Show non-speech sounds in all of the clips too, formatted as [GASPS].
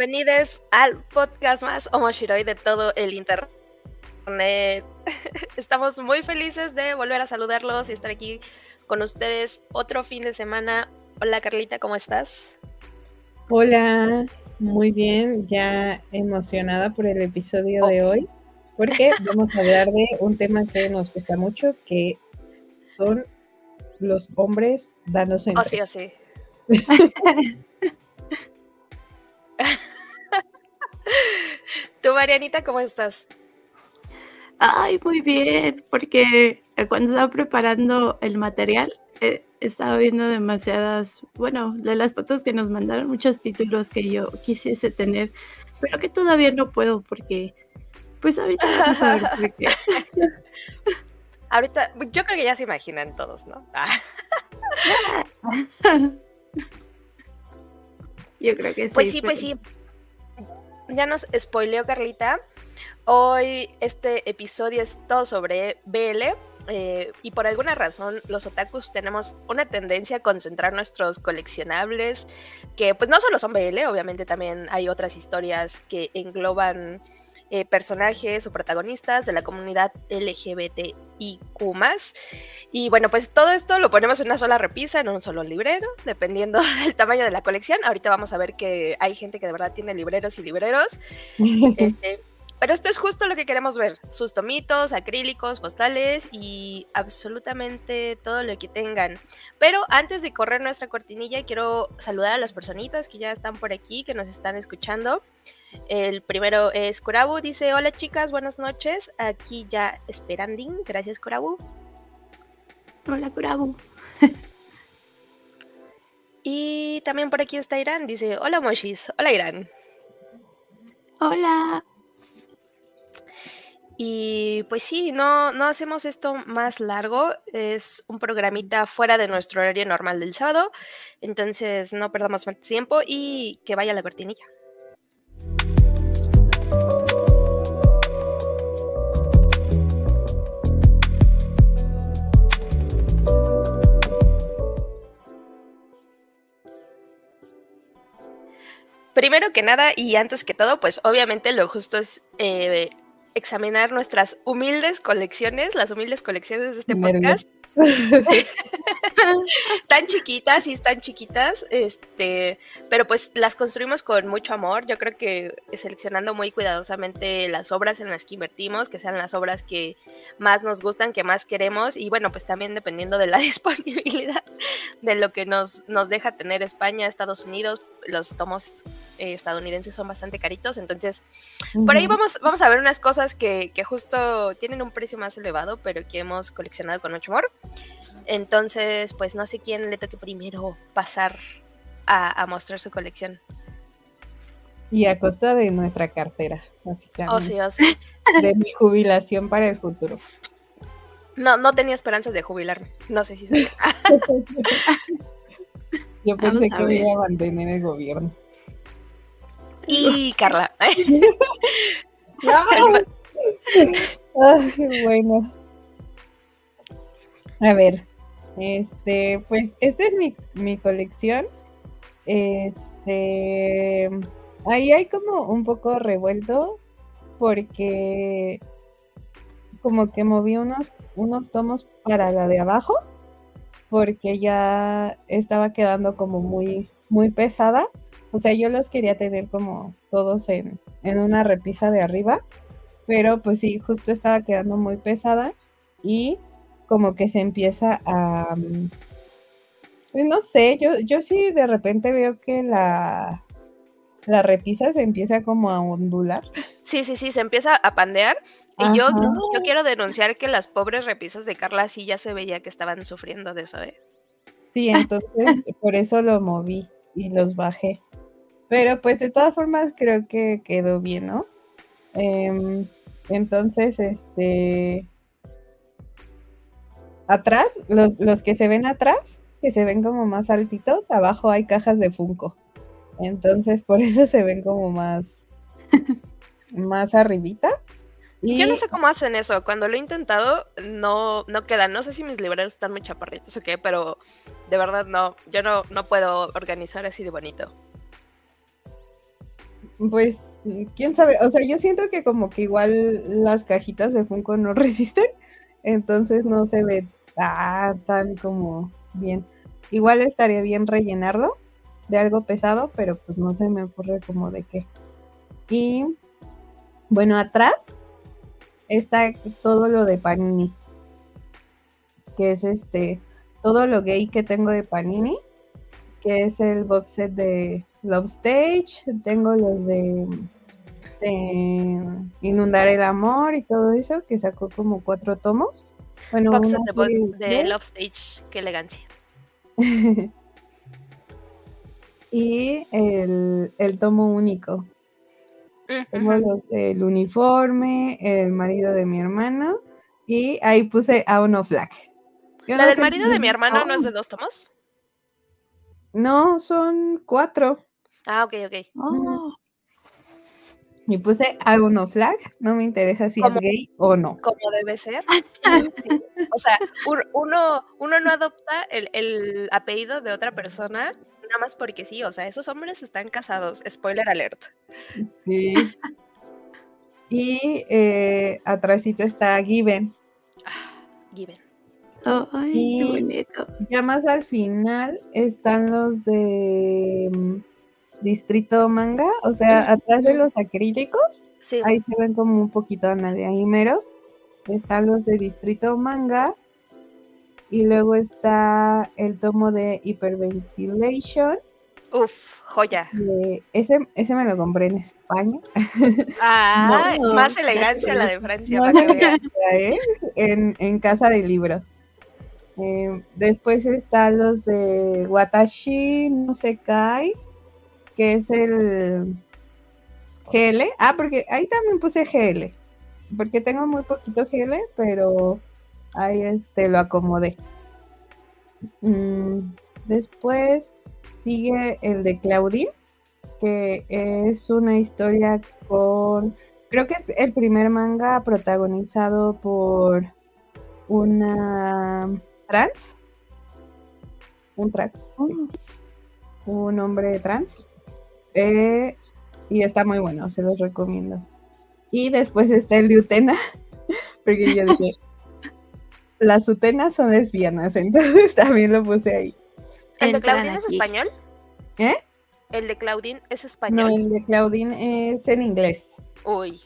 Bienvenidos al podcast más Omoshiroi de todo el internet. [LAUGHS] Estamos muy felices de volver a saludarlos y estar aquí con ustedes otro fin de semana. Hola Carlita, ¿cómo estás? Hola, muy bien, ya emocionada por el episodio de hoy, porque [LAUGHS] vamos a hablar de un tema que nos gusta mucho, que son los hombres danos en. Oh, sí, oh, sí. [LAUGHS] [LAUGHS] ¿Tú, Marianita, cómo estás? Ay, muy bien, porque cuando estaba preparando el material, eh, estaba viendo demasiadas, bueno, de las fotos que nos mandaron, muchos títulos que yo quisiese tener, pero que todavía no puedo porque, pues ahorita vamos a ver qué. [LAUGHS] Ahorita, yo creo que ya se imaginan todos, ¿no? [LAUGHS] yo creo que sí. Pues sí, pues sí. Ya nos spoileó Carlita. Hoy este episodio es todo sobre BL. Eh, y por alguna razón los otakus tenemos una tendencia a concentrar nuestros coleccionables, que pues no solo son BL, obviamente también hay otras historias que engloban eh, personajes o protagonistas de la comunidad LGBTIQ. Y bueno, pues todo esto lo ponemos en una sola repisa, en un solo librero, dependiendo [LAUGHS] del tamaño de la colección. Ahorita vamos a ver que hay gente que de verdad tiene libreros y libreros. [LAUGHS] este, pero esto es justo lo que queremos ver, sus tomitos, acrílicos, postales y absolutamente todo lo que tengan. Pero antes de correr nuestra cortinilla, quiero saludar a las personitas que ya están por aquí, que nos están escuchando. El primero es Kurabu, dice, hola chicas, buenas noches, aquí ya esperanding, gracias Kurabu. Hola Kurabu. y también por aquí está Irán, dice, hola Moshis, hola Irán. Hola. Y pues sí, no, no hacemos esto más largo, es un programita fuera de nuestro horario normal del sábado, entonces no perdamos más tiempo y que vaya la cortinilla. Primero que nada y antes que todo, pues obviamente lo justo es eh, examinar nuestras humildes colecciones, las humildes colecciones de este podcast. [LAUGHS] tan chiquitas y están chiquitas, este, pero pues las construimos con mucho amor. Yo creo que seleccionando muy cuidadosamente las obras en las que invertimos, que sean las obras que más nos gustan, que más queremos, y bueno, pues también dependiendo de la [LAUGHS] disponibilidad de lo que nos, nos deja tener España, Estados Unidos, los tomos eh, estadounidenses son bastante caritos, entonces por ahí vamos, vamos a ver unas cosas que, que justo tienen un precio más elevado, pero que hemos coleccionado con mucho amor. Entonces, pues no sé quién le toque primero pasar a, mostrar su colección. Y a costa de nuestra cartera, básicamente. Oh, sí, oh, sí. [LAUGHS] De mi jubilación para el futuro. No, no tenía esperanzas de jubilarme. No sé si sabía. [LAUGHS] [LAUGHS] Yo pensé que iba a mantener el gobierno. Y Carla. bueno. A ver, este, pues esta es mi, mi colección. Este, ahí hay como un poco revuelto porque como que moví unos, unos tomos para la de abajo porque ya estaba quedando como muy, muy pesada. O sea, yo los quería tener como todos en, en una repisa de arriba, pero pues sí, justo estaba quedando muy pesada y como que se empieza a... Mm, pues no sé, yo, yo sí de repente veo que la, la repisa se empieza como a ondular. Sí, sí, sí, se empieza a pandear. Y yo, yo quiero denunciar que las pobres repisas de Carla sí ya se veía que estaban sufriendo de eso, ¿eh? Sí, entonces [LAUGHS] por eso lo moví y los bajé. Pero pues de todas formas creo que quedó bien, ¿no? Em, entonces, este, atrás, los, los que se ven atrás, que se ven como más altitos, abajo hay cajas de Funko. Entonces, por eso se ven como más, [LAUGHS] más arribita. Yo no sé cómo hacen eso. Cuando lo he intentado, no, no quedan. No sé si mis libreros están muy chaparritos o qué, pero de verdad no. Yo no, no puedo organizar así de bonito. pues, quién sabe, o sea, yo siento que como que igual las cajitas de Funko no [LAUGHS] resisten, entonces no se ve tan, tan como bien. Igual estaría bien rellenarlo de algo pesado, pero pues no se me ocurre como de qué. Y bueno, atrás está todo lo de Panini, que es este, todo lo gay que tengo de Panini, que es el box set de Love Stage, tengo los de, de Inundar el Amor y todo eso, que sacó como cuatro tomos. Bueno, Box una de, box- de. Love Stage. Qué elegancia. [LAUGHS] y el, el tomo único. Tengo Ujú. los del uniforme, el marido de mi hermano, y ahí puse a uno flag. Yo La no del marido de mi hermano no es de dos tomos. No, son cuatro. Ah, ok, ok. Oh, Y puse a uno flag. No me interesa si es gay o no. Como debe ser. Sí. O sea, un- uno, uno no adopta el, el apellido de otra persona nada más porque sí. O sea, esos hombres están casados. Spoiler alert. Sí. Y eh, atrásito está Given. Given. oh, ay, Y- qué bonito. Ya más al final están los de Distrito Manga. O sea, atrás de los acrílicos. Sí. Ahí se ven como un poquito Analia y Mero. Están los de Distrito Manga. Y luego está el tomo de Hyperventilation. Uf, joya. de- ese, ese me lo compré en España. [LAUGHS] Ah, No, más elegancia la de. Francia, No para que trae, [LAUGHS] en, en casa del libro. Eh, después están los de Watashi no se cae, que es el GL. Ah, porque ahí también puse GL, porque tengo muy poquito GL, pero ahí este lo acomodé. Mm, después sigue el de Claudine, que es una historia con Creo que es el primer manga protagonizado por una trans. Un trans. Oh, Un hombre trans. Eh, y está muy bueno, se los recomiendo. Y después está el de Utena. [LAUGHS] Porque yo dije, [LAUGHS] las Utenas son lesbianas, entonces [LAUGHS] también lo puse ahí. ¿El de Claudine es español? ¿Eh? ¿El de Claudine es No, español? el de Claudine es en inglés. Uy,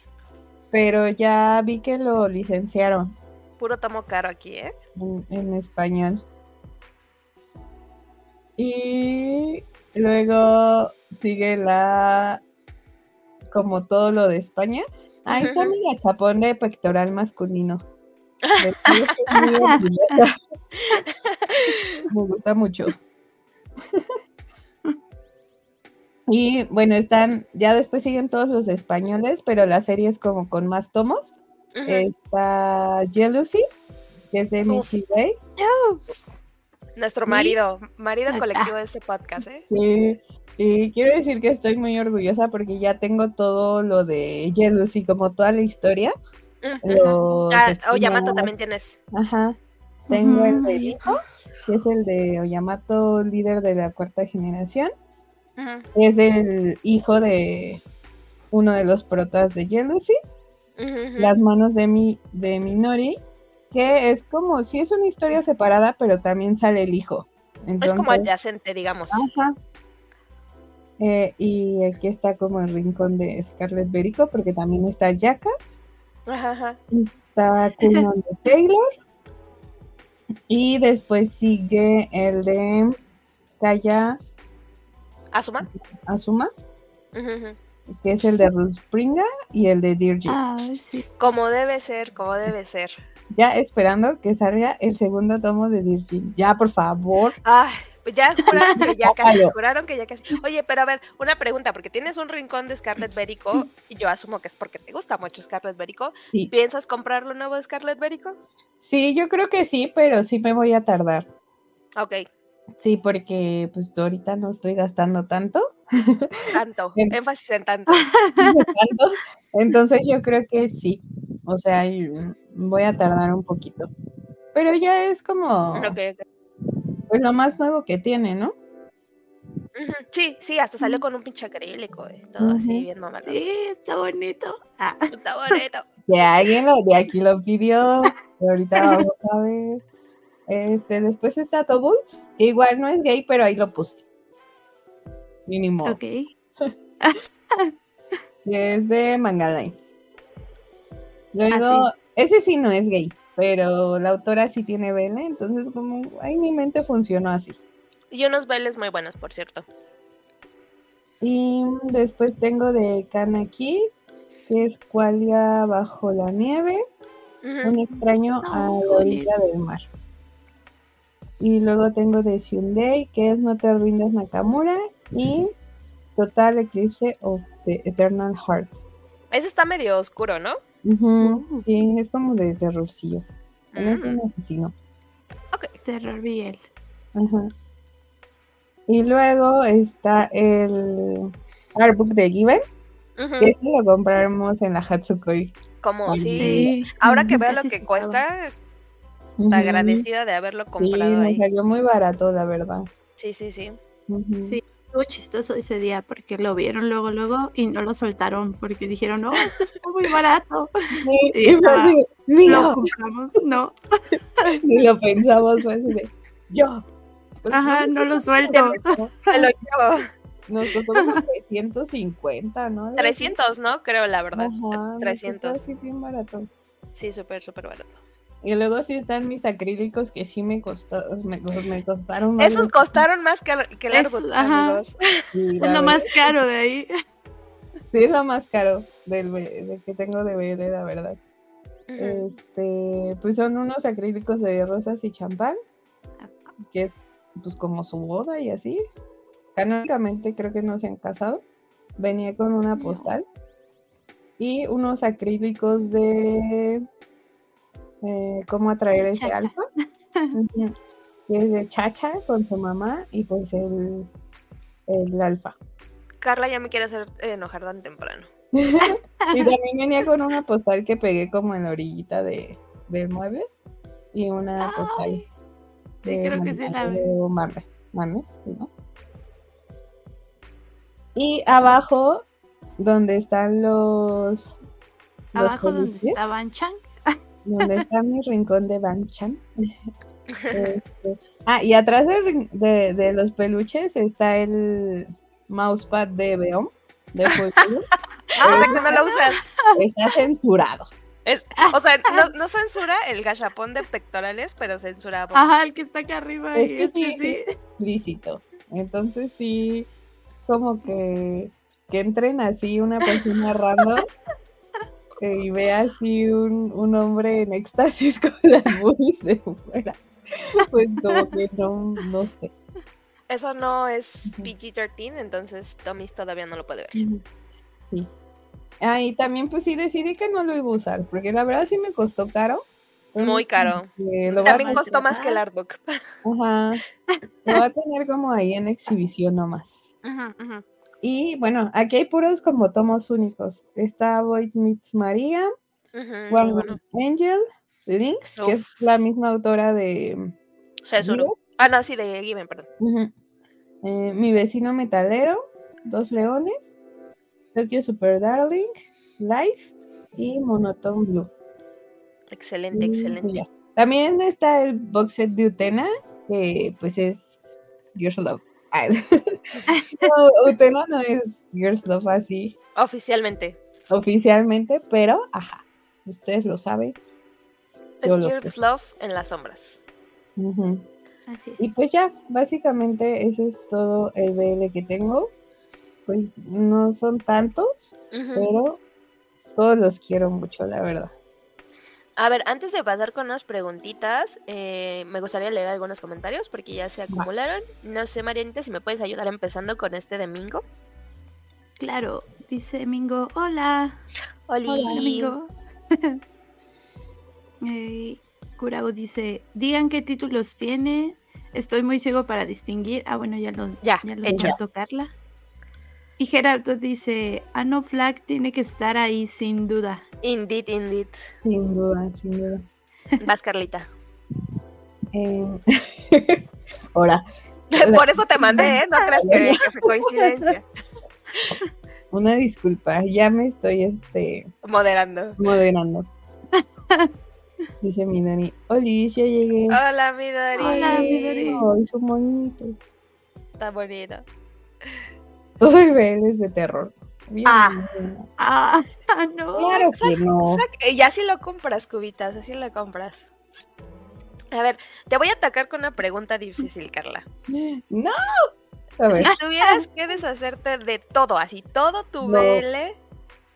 Pero ya vi que lo licenciaron. puro tomo caro aquí, ¿eh? en, en español. Y luego sigue la como todo lo de España. Ahí está [LAUGHS] mi gachapón de pectoral masculino. [LAUGHS] Me gusta mucho. Y bueno, están, ya después siguen todos los españoles, pero la serie es como con más tomos. Está Jealousy, que es de. Missy Way. Nuestro marido, marido Acá. colectivo de este podcast, ¿eh? Sí, y quiero decir que estoy muy orgullosa porque ya tengo todo lo de Jealousy, como toda la historia. Los Ah. Oyamato también tienes. Ajá. Tengo el de Hijo, que es el de Oyamato, líder de la cuarta generación. Es el hijo de uno de los protas de Jealousy. Las manos de mi, de Minori, que es como si es una historia separada, pero también sale el hijo. Es como Entonces- adyacente, digamos. Ajá. Eh, y aquí está como el rincón de Scarlett Berico, porque también está Jackass, Ajá, ajá. está [LAUGHS] Kunon de Taylor, y después sigue el de Kaya ¿Asuma? Azuma, Ujú, ujú. que es el de Ruth Springa y el de Dirge. Ah, sí. Como debe ser, como debe ser. Ya esperando que salga el segundo tomo de Dirge. Ya, por favor. Ay, pues ya juraron que ya [LAUGHS] casi, juraron que ya casi. Oye, pero a ver, una pregunta, porque tienes un rincón de Scarlett Berico, y yo asumo que es porque te gusta mucho Scarlett Berico. Sí. ¿Piensas comprar lo nuevo de Scarlett Berico? Sí, yo creo que sí, pero sí me voy a tardar. Ok. Sí, porque pues ahorita no estoy gastando tanto. Tanto, [LAUGHS] énfasis en tanto. tanto. [LAUGHS] Entonces yo creo que sí. O sea, voy a tardar un poquito. Pero ya es como pues, lo más nuevo que tiene, ¿no? Sí, sí, hasta salió con un pinche acrílico, eh, todo así bien mamalón. Sí, está bonito. Ah, Está bonito. [LAUGHS] Que alguien lo, de aquí lo pidió. y ahorita vamos a ver. Este, después está Tobul, que igual no es gay, pero ahí lo puse. Mínimo. ok. [LAUGHS] es de Mangaline. Luego, ese sí no es gay, pero la autora sí tiene vela, entonces como, ay, mi mente funcionó así. Y unos bailes muy buenos, por cierto. Y después tengo de Kanaki, que es Qualia bajo la nieve, un extraño a la orilla del mar. Y luego tengo de Hyundai, que es No te rindas Nakamura, y Total Eclipse of the Eternal Heart. Ese está medio oscuro, ¿no? Uh. Sí, es como de terrorcillo. Es Mm. un asesino. Terror Biel. Ajá. Y luego está el artbook de Given, que ese lo compramos en la Hatsukoi. Como sí. Sí. Ahora que veo lo que se agradecida de haberlo Sí, comprado me ahí. salió muy barato, la verdad. Sí, sí, sí. Sí, estuvo chistoso ese día porque lo vieron luego, luego y no lo soltaron porque dijeron, no, esto está muy barato. Sí, [LAUGHS] Sí, y fue así de, Lo compramos, no. [LAUGHS] Ni lo pensamos, fue así de, yo. Pues, Ajá, no lo [LAUGHS] suelto. Lo llevo. Nos costó como 350, ¿no? Algo así. 300, ¿no? Creo, la verdad. Ajá, nos costó 300. así bien barato. Sí, súper, súper barato. Y luego sí están mis acrílicos que sí me costó, me, me costaron más. Esos costaron más que, que el Eso, árbol, ajá. Sí, Es lo más caro de ahí. sí, es lo más caro del, del que tengo de BL, la verdad. Este, pues son unos acrílicos de rosas y champán, que es pues como su boda y así. Canónicamente creo que no se han casado. Venía con una postal y unos acrílicos de eh, cómo atraer ese alfa. [LAUGHS] Que es de Chacha con su mamá y pues el, el alfa. Carla ya me quiere hacer enojar tan temprano. [LAUGHS] Y también venía con una postal que pegué como en la orillita de, del mueble y una postal. Sí, de creo que sí la veo. ¿no? Y abajo, donde están los. los Abajo donde está Banchan. Donde está mi rincón de Banchan. [LAUGHS] Este, ah, y atrás de, de los peluches está el mousepad de Beom. De [LAUGHS] Ah, o sea que no lo usas. Está censurado. Es- o sea, no, no censura el gachapón de pectorales, pero censura. Ajá, el que está acá arriba. Es que este sí, sí. explícito. Entonces sí, como que, que entren así una persona random y vea así un, un hombre en éxtasis [LAUGHS] con las boobies de fuera. Pues como que no, no sé. Eso no es Ujú. PG-13, entonces Tomis todavía no lo puede ver. Sí. Ah, y también pues sí decidí que no lo iba a usar, porque la verdad sí me costó caro. Muy caro. a También costó más que el artbook. Ajá. Lo va a tener como ahí en exhibición nomás. Ujú, ujú. Y bueno, aquí hay puros como tomos únicos. Está Void Meets María, Ujú, One bueno. Angel, Lynx, que es la misma autora de Cesuro. Ah, no, sí, de Given, perdón. Eh, Mi vecino metalero, Dos Leones, Tokyo Super Darling, Life y Monotone Blue. Excelente, Y excelente. ya. También está el box set de Utena, que pues es Girls Love. [LAUGHS] No, Utena no es Girls Love así Oficialmente. oficialmente, pero ajá, ustedes lo saben. Es Girls. Love en las sombras. Ujú. Así es. Y pues ya, básicamente ese es todo el BL que tengo. Pues no son tantos, pero todos los quiero mucho, la verdad. A ver, antes de pasar con unas preguntitas, eh, me gustaría leer algunos comentarios porque ya se acumularon. No sé, Marianita, si me puedes ayudar empezando con este de Mingo. Claro, dice Mingo, hola. Oli. Hola, Mingo. [LAUGHS] eh, dice, digan qué títulos tiene. Estoy muy ciego para distinguir. Ah, bueno, ya lo, Ya, ya lo hecho. dejé tocarla. Y Gerardo dice, Anno Flag tiene que estar ahí sin duda. Indeed, indeed. Sin duda, sin duda. [LAUGHS] Vas, Carlita. Eh, [LAUGHS] Ahora, [LAUGHS] Por eso te mandé, ¿eh? No creas que, que fue coincidencia. una disculpa, ya me estoy este Moderando. moderando. Dice mi Dani, Olis, ya llegué. Hola, mi Dori. Hola, mi Dori. Ay, son bonitos. Está bonito. Todo el BL es de terror. Bien, Ah. bien. Ah, [LAUGHS] no. Claro que no. Sac- eh, Ya sí lo compras, cubitas, así lo compras. A ver, te voy a atacar con una pregunta difícil, Carla. No. A ver, Si tuvieras que deshacerte de todo, así todo tu No. BL,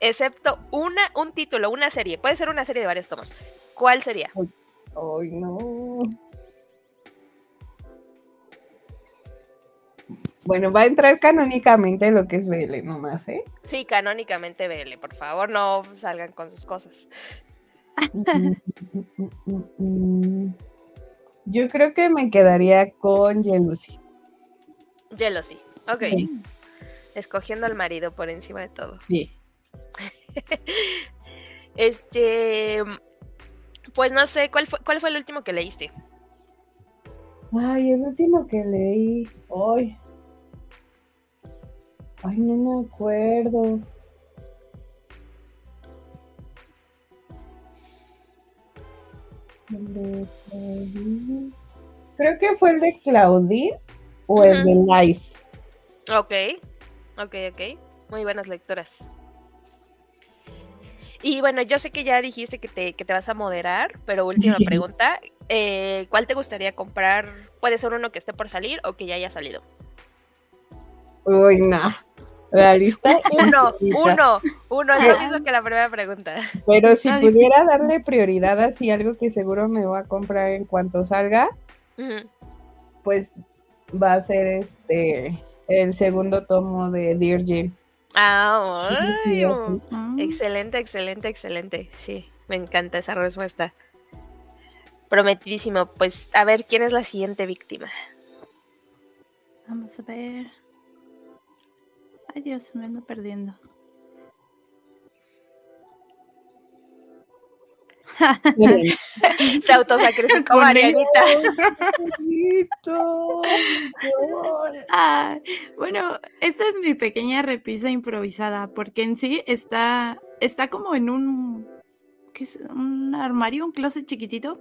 excepto una, un título, una serie, puede ser una serie de varios tomos. ¿Cuál sería? ay, no. Bueno, va a entrar canónicamente lo que es BL nomás, ¿eh? Sí, canónicamente BL, por favor, no salgan con sus cosas. [LAUGHS] Yo creo que me quedaría con Jealousy. Jealousy. Ok. Sí. Escogiendo al marido por encima de todo. Sí. [LAUGHS] Este. Pues no sé, ¿cuál fue, cuál fue el último que leíste? Ay, el último que leí hoy. Ay, no me acuerdo. El de Claudine. Creo que fue el de Claudine o el de Life. Ok, ok, ok. Muy buenas lecturas. Y bueno, yo sé que ya dijiste que te, que te vas a moderar, pero última [LAUGHS] pregunta. eh, ¿Cuál te gustaría comprar? Puede ser uno que esté por salir o que ya haya salido. Uy, no. Realista. Uno, uno, uno. Es lo mismo que la primera pregunta. Pero si Está pudiera darle prioridad así algo que seguro me voy a comprar en cuanto salga, pues va a ser este el segundo tomo de Dear Jane. Ah, Sí. Mm. excelente, excelente, excelente. Sí, me encanta esa respuesta. Prometidísimo. Pues a ver, ¿quién es la siguiente víctima? Vamos a ver. Ay, Dios, me ando perdiendo. [LAUGHS] Se autosacrificó Marianita. Ah, [LAUGHS] bueno, esta es mi pequeña repisa improvisada, porque en sí está, está como en un, ¿qué es? un armario, un closet chiquitito,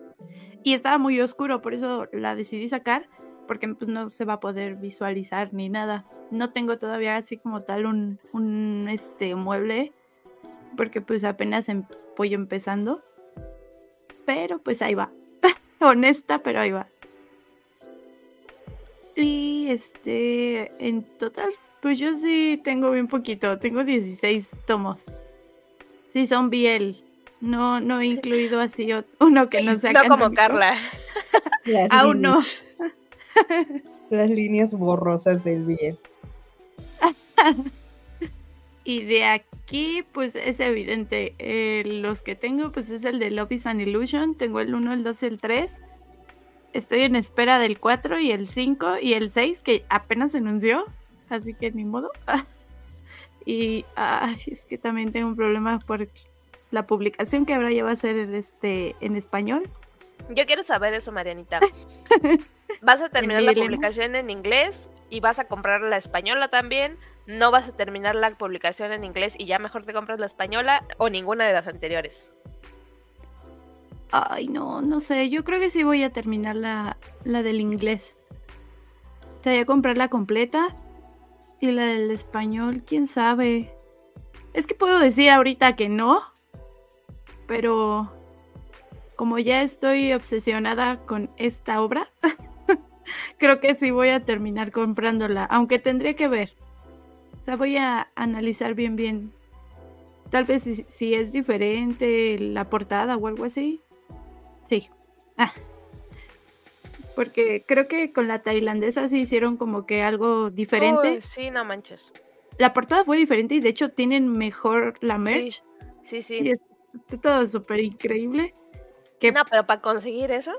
y estaba muy oscuro, por eso la decidí sacar, porque pues no se va a poder visualizar ni nada. No tengo todavía así como tal un, un este mueble, porque pues apenas em- voy empezando, pero pues ahí va. [LAUGHS] Honesta, pero ahí va. Y este, en total, pues yo sí tengo bien poquito, tengo 16 tomos. Sí, son BL. No, no he incluido así uno que no [LAUGHS] sea No como. Carla. [LAUGHS] Aún no. [LAUGHS] Las líneas borrosas del bien. Y de aquí, pues es evidente. eh, los que tengo, pues es el de Love is an Illusion. Tengo el 1, el 2 y el 3. Estoy en espera del 4 y el 5 y el 6, que apenas se anunció. Así que ni modo. [LAUGHS] y ay, es que también tengo un problema por la publicación que ahora ya va a ser este, en español. Yo quiero saber eso, Marianita. [LAUGHS] ¿Vas a terminar la publicación en inglés y vas a comprar la española también? ¿No vas a terminar la publicación en inglés y ya mejor te compras la española o ninguna de las anteriores? Ay, no, no sé. Yo creo que sí voy a terminar la, la del inglés. O sea, ya comprarla completa. Y la del español, quién sabe. Es que puedo decir ahorita que no. Pero como ya estoy obsesionada con esta obra, [LAUGHS] creo que sí voy a terminar comprándola. Aunque tendría que ver. O sea, voy a analizar bien, bien. Tal vez si, si es diferente la portada o algo así. Sí. Ah. Porque creo que con la tailandesa sí hicieron como que algo diferente. Uy, sí, no manches. La portada fue diferente y de hecho tienen mejor la merch. Sí, sí. es- está todo súper increíble. Que No, pero para conseguir eso,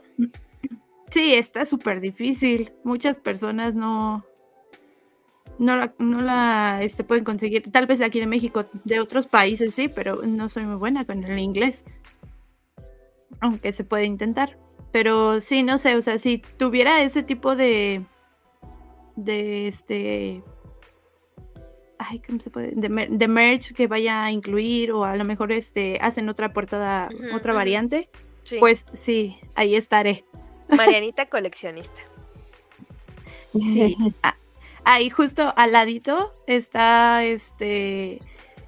Sí, está súper difícil. Muchas personas no, no la, no la este, pueden conseguir. Tal vez de aquí de México, de otros países sí, pero no soy muy buena con el inglés. Aunque se puede intentar. Pero sí, no sé, o sea, si tuviera ese tipo de. de este. Ay, ¿cómo se puede? De, mer- de merch que vaya a incluir, o a lo mejor este hacen otra portada, otra variante. Sí. Pues sí, ahí estaré. Marianita coleccionista. Sí. Ah, [LAUGHS] Ahí justo al ladito está este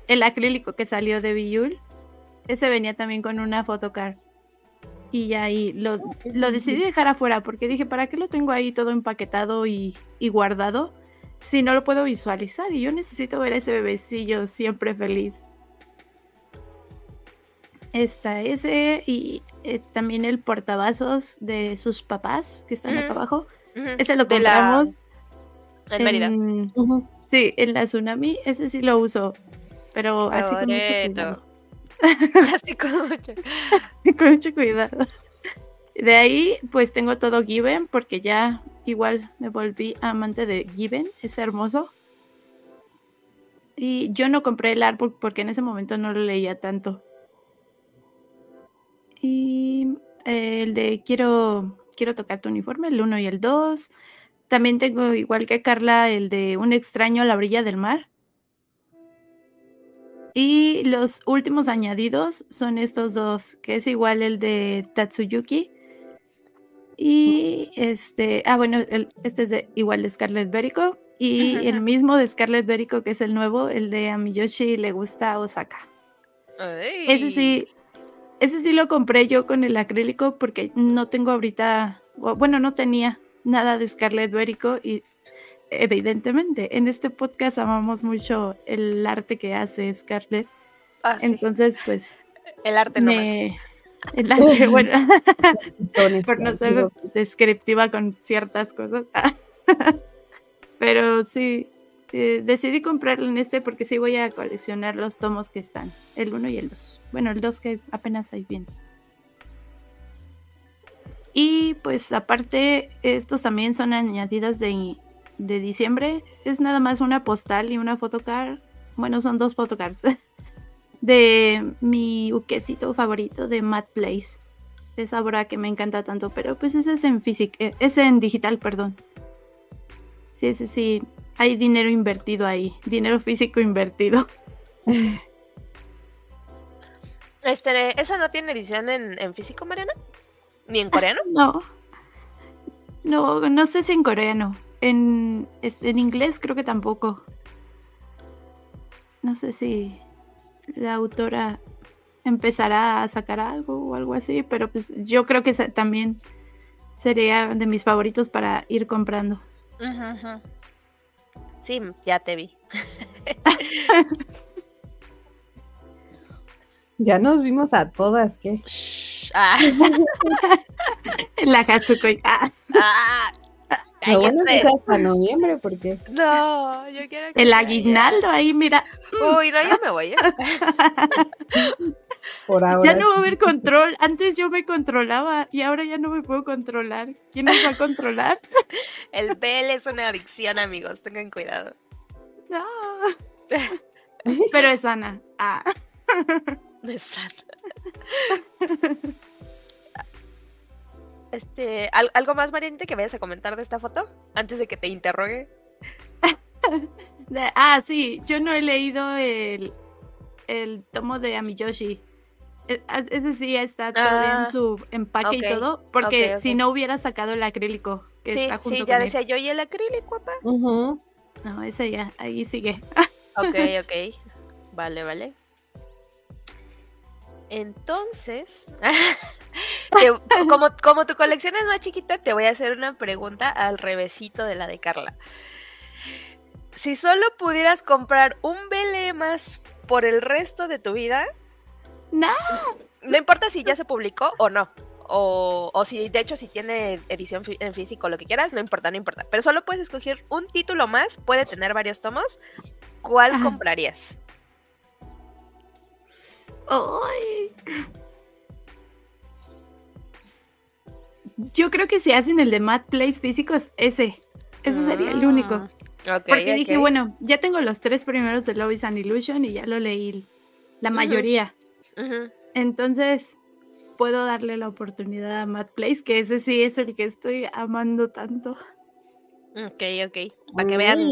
el acrílico que salió de Biyul. Ese venía también con una photocard. Y ahí lo, lo decidí dejar afuera porque dije, ¿para qué lo tengo ahí todo empaquetado y, y guardado? Si no lo puedo visualizar y yo necesito ver a ese bebecillo siempre feliz. Está ese y eh, también el portavasos de sus papás que están acá abajo. Ese lo la- compramos En Mérida. en- sí, en la Tsunami, ese sí lo uso, pero así con mucho cuidado. [LAUGHS] Así con mucho. [LAUGHS] con mucho cuidado. De ahí, pues tengo todo Given, porque ya igual me volví amante de Given, es hermoso. Y yo no compré el artbook porque en ese momento no lo leía tanto. Y eh, el de quiero, quiero tocar tu uniforme, el 1 y el 2. También tengo, igual que Carla, el de un extraño a la orilla del mar. Y los últimos añadidos son estos dos, que es igual el de Tatsuyuki. Y este, ah, bueno, el- este es de, igual de Scarlett Berico. Y el mismo de Scarlett Berico, que es el nuevo, el de Amiyoshi le gusta a Osaka. Ese sí, ese sí lo compré yo con el acrílico porque no tengo ahorita, bueno, no tenía nada de Scarlett Berico y evidentemente en este podcast amamos mucho el arte que hace Scarlett. Ah, sí. Entonces, pues El arte nomás. me... El arte, [LAUGHS] bueno, [LAUGHS] por no ser descriptiva con ciertas cosas. [LAUGHS] Pero sí, eh, decidí comprarlo en este porque sí voy a coleccionar los tomos que están, el 1 y el 2. Bueno, el 2 que apenas hay bien. Y pues aparte, estos también son añadidas de, de diciembre. Es nada más una postal y una photocard. Bueno, son dos photocards. [LAUGHS] De mi uquecito favorito de Mad Place esa obra que me encanta tanto, pero pues ese es en físico, es en digital, perdón. Sí, ese sí, hay dinero invertido ahí, dinero físico invertido. [LAUGHS] Este, ¿Esa no tiene edición en, en físico, Mariana? ¿Ni en coreano? [LAUGHS] No, no, no sé si en coreano, en, en inglés creo que tampoco. No sé si la autora empezará a sacar algo o algo así, pero pues yo creo que también sería de mis favoritos para ir comprando. Ujú, ujú. Sí, ya te vi. [LAUGHS] Ya nos vimos a todas, ¿qué? Shh, Ah, [LAUGHS] La Hatsukoi. Ah, ah, Lo bueno es que cállate. es hasta noviembre, porque No, yo quiero que el aguinaldo ahí, mira. Uy, no, ya me voy. ¿eh? [LAUGHS] por [LAUGHS] ahora. Ya no va a haber control. Antes yo me controlaba y ahora ya no me puedo controlar. ¿Quién nos va a controlar? [LAUGHS] El PL es una adicción, amigos. Tengan cuidado. No. [LAUGHS] Pero es Ana. Ah. No es sano. Este, ¿al- ¿algo más, Marianita, que vayas a comentar de esta foto? Antes de que te interrogue. Ah, sí. Yo no he leído el, el tomo de Amiyoshi. E- Ese sí está todavía Ah, en su empaque y todo. Porque si no hubiera sacado el acrílico. Que Sí, está junto sí, ya con él. decía yo, ¿y el acrílico, papá? No, ese ya, ahí sigue. Ok, [LAUGHS] ok. Vale, vale. Entonces, [LAUGHS] te- como, como tu colección es más chiquita, te voy a hacer una pregunta al revésito de la de Carla. Si solo pudieras comprar un BL más por el resto de tu vida, No. no importa si ya se publicó o no, o, o si de hecho si tiene edición fí- en físico lo que quieras, no importa, no importa, pero solo puedes escoger un título más, puede tener varios tomos, ¿cuál Ajá. comprarías? Ay. Yo creo que si hacen el de Mad Place físicos, ese. Ese sería el único. Mm, Porque dije, bueno, ya tengo los tres primeros de Love is an Illusion y ya lo leí la mayoría. Entonces, puedo darle la oportunidad a Mad Place, que ese sí es el que estoy amando tanto. Ok, ok. Para que vean.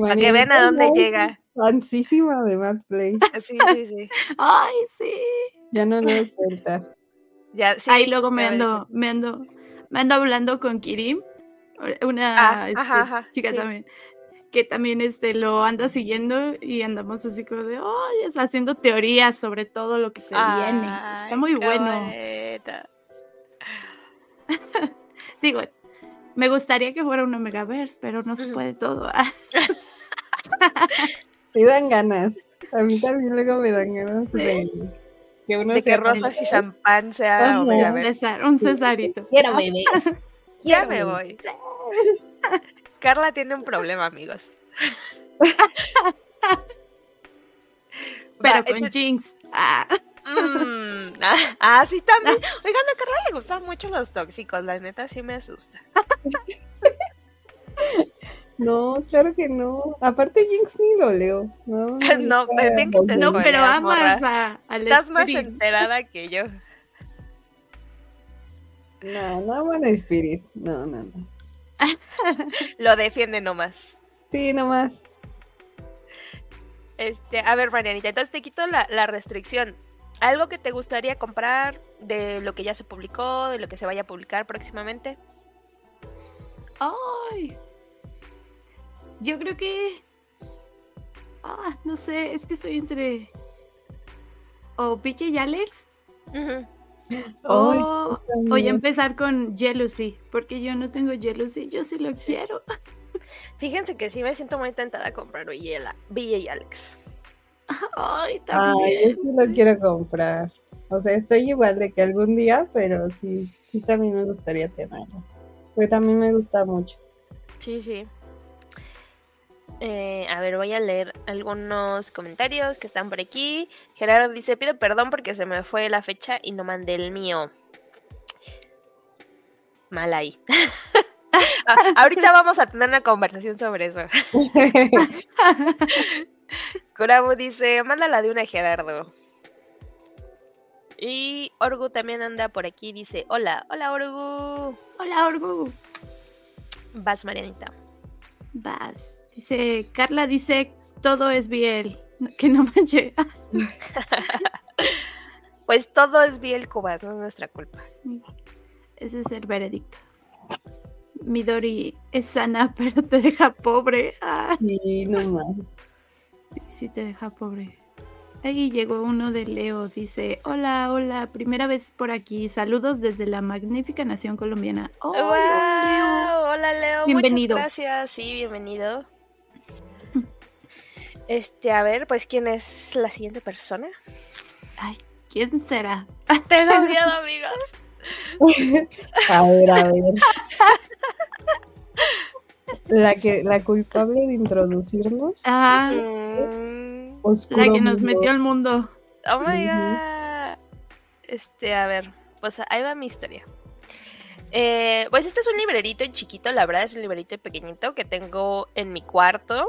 Para que vean a dónde llega. Fansísima de Mad Play. Sí, sí, sí. [LAUGHS] ¡Ay, sí! Ya no lo suelta. Ya, sí Ahí luego me ando, me ando, me ando hablando con Kirim, una Ah, este, ajá, ajá, chica sí. también, que también este lo anda siguiendo y andamos así como de, ¡ay! es haciendo teorías sobre todo lo que se viene. Está Ay, muy bueno. [LAUGHS] Digo, me gustaría que fuera un Omegaverse, pero no se puede todo. [LAUGHS] Me dan ganas. A mí también luego me dan ganas Sí. de que uno De que rosas y champán sea un. César, un Cesarito. Quiero beber. [LAUGHS] Ya me voy. Carla tiene un problema, amigos. Pero Va, con este- Jinx. Ah, Mm, ah, ah, sí, también. Oigan, a Carla le gustan mucho los tóxicos, la neta sí me asusta. No, claro que no. Aparte, Jinx ni lo leo. No, me [LAUGHS] No, gusta bien que te no, pero amas a, al Estás más enterada que yo. No, no aman a Spirit. No, no, no. Lo defiende nomás. Sí, nomás. Este, a ver, Marianita, entonces te quito la, la restricción. ¿Algo que te gustaría comprar de lo que ya se publicó, de lo que se vaya a publicar próximamente? Ay. Yo creo que. Ah, no sé, es que estoy entre. O PJ y Alex. Ujú. [LAUGHS] O, Ay, o ya también. empezar con Jealousy. Porque yo no tengo Jealousy, yo sí lo quiero. Fíjense que sí me siento muy tentada a comprar Villa y Alex. Ay, Ay, también. yo sí lo quiero comprar. O sea, estoy igual de que algún día, pero sí, sí también me gustaría tenerlo. Porque también me gusta mucho. Sí, sí. Eh, a ver, voy a leer algunos comentarios que están por aquí. Gerardo dice, pido perdón porque se me fue la fecha y no mandé el mío. Mal ahí. [LAUGHS] Ah, ahorita vamos a tener una conversación sobre eso. [LAUGHS] Kurabu dice, mándala de una Gerardo. Y Orgu también anda por aquí, dice, hola, hola Orgu. Hola, Orgu. Vas, Marianita. Vas. Dice, Carla dice, todo es bien. [LAUGHS] Que no manche. [LAUGHS] Pues todo es bien, Cubas, no es nuestra culpa. [LAUGHS] Ese es el veredicto. Midori es sana, pero te deja pobre. Ah, Sí, no más. sí, sí te deja pobre. Ahí llegó uno de Leo, dice, hola, hola, primera vez por aquí, saludos desde la magnífica nación colombiana. Oh. Leo. Hola Leo, Bienvenido. muchas gracias. Sí, bienvenido. Este, a ver, pues, ¿quién es la siguiente persona? Ay, ¿quién será? Tengo miedo, [LAUGHS] amigos. [LAUGHS] A ver, a ver. La que, la culpable de introducirnos. Ah, Oscuro la que nos mundo. metió al mundo. oh my god. Este, a ver, pues ahí va mi historia. Eh, pues este es un librerito chiquito, la verdad es un librerito pequeñito que tengo en mi cuarto.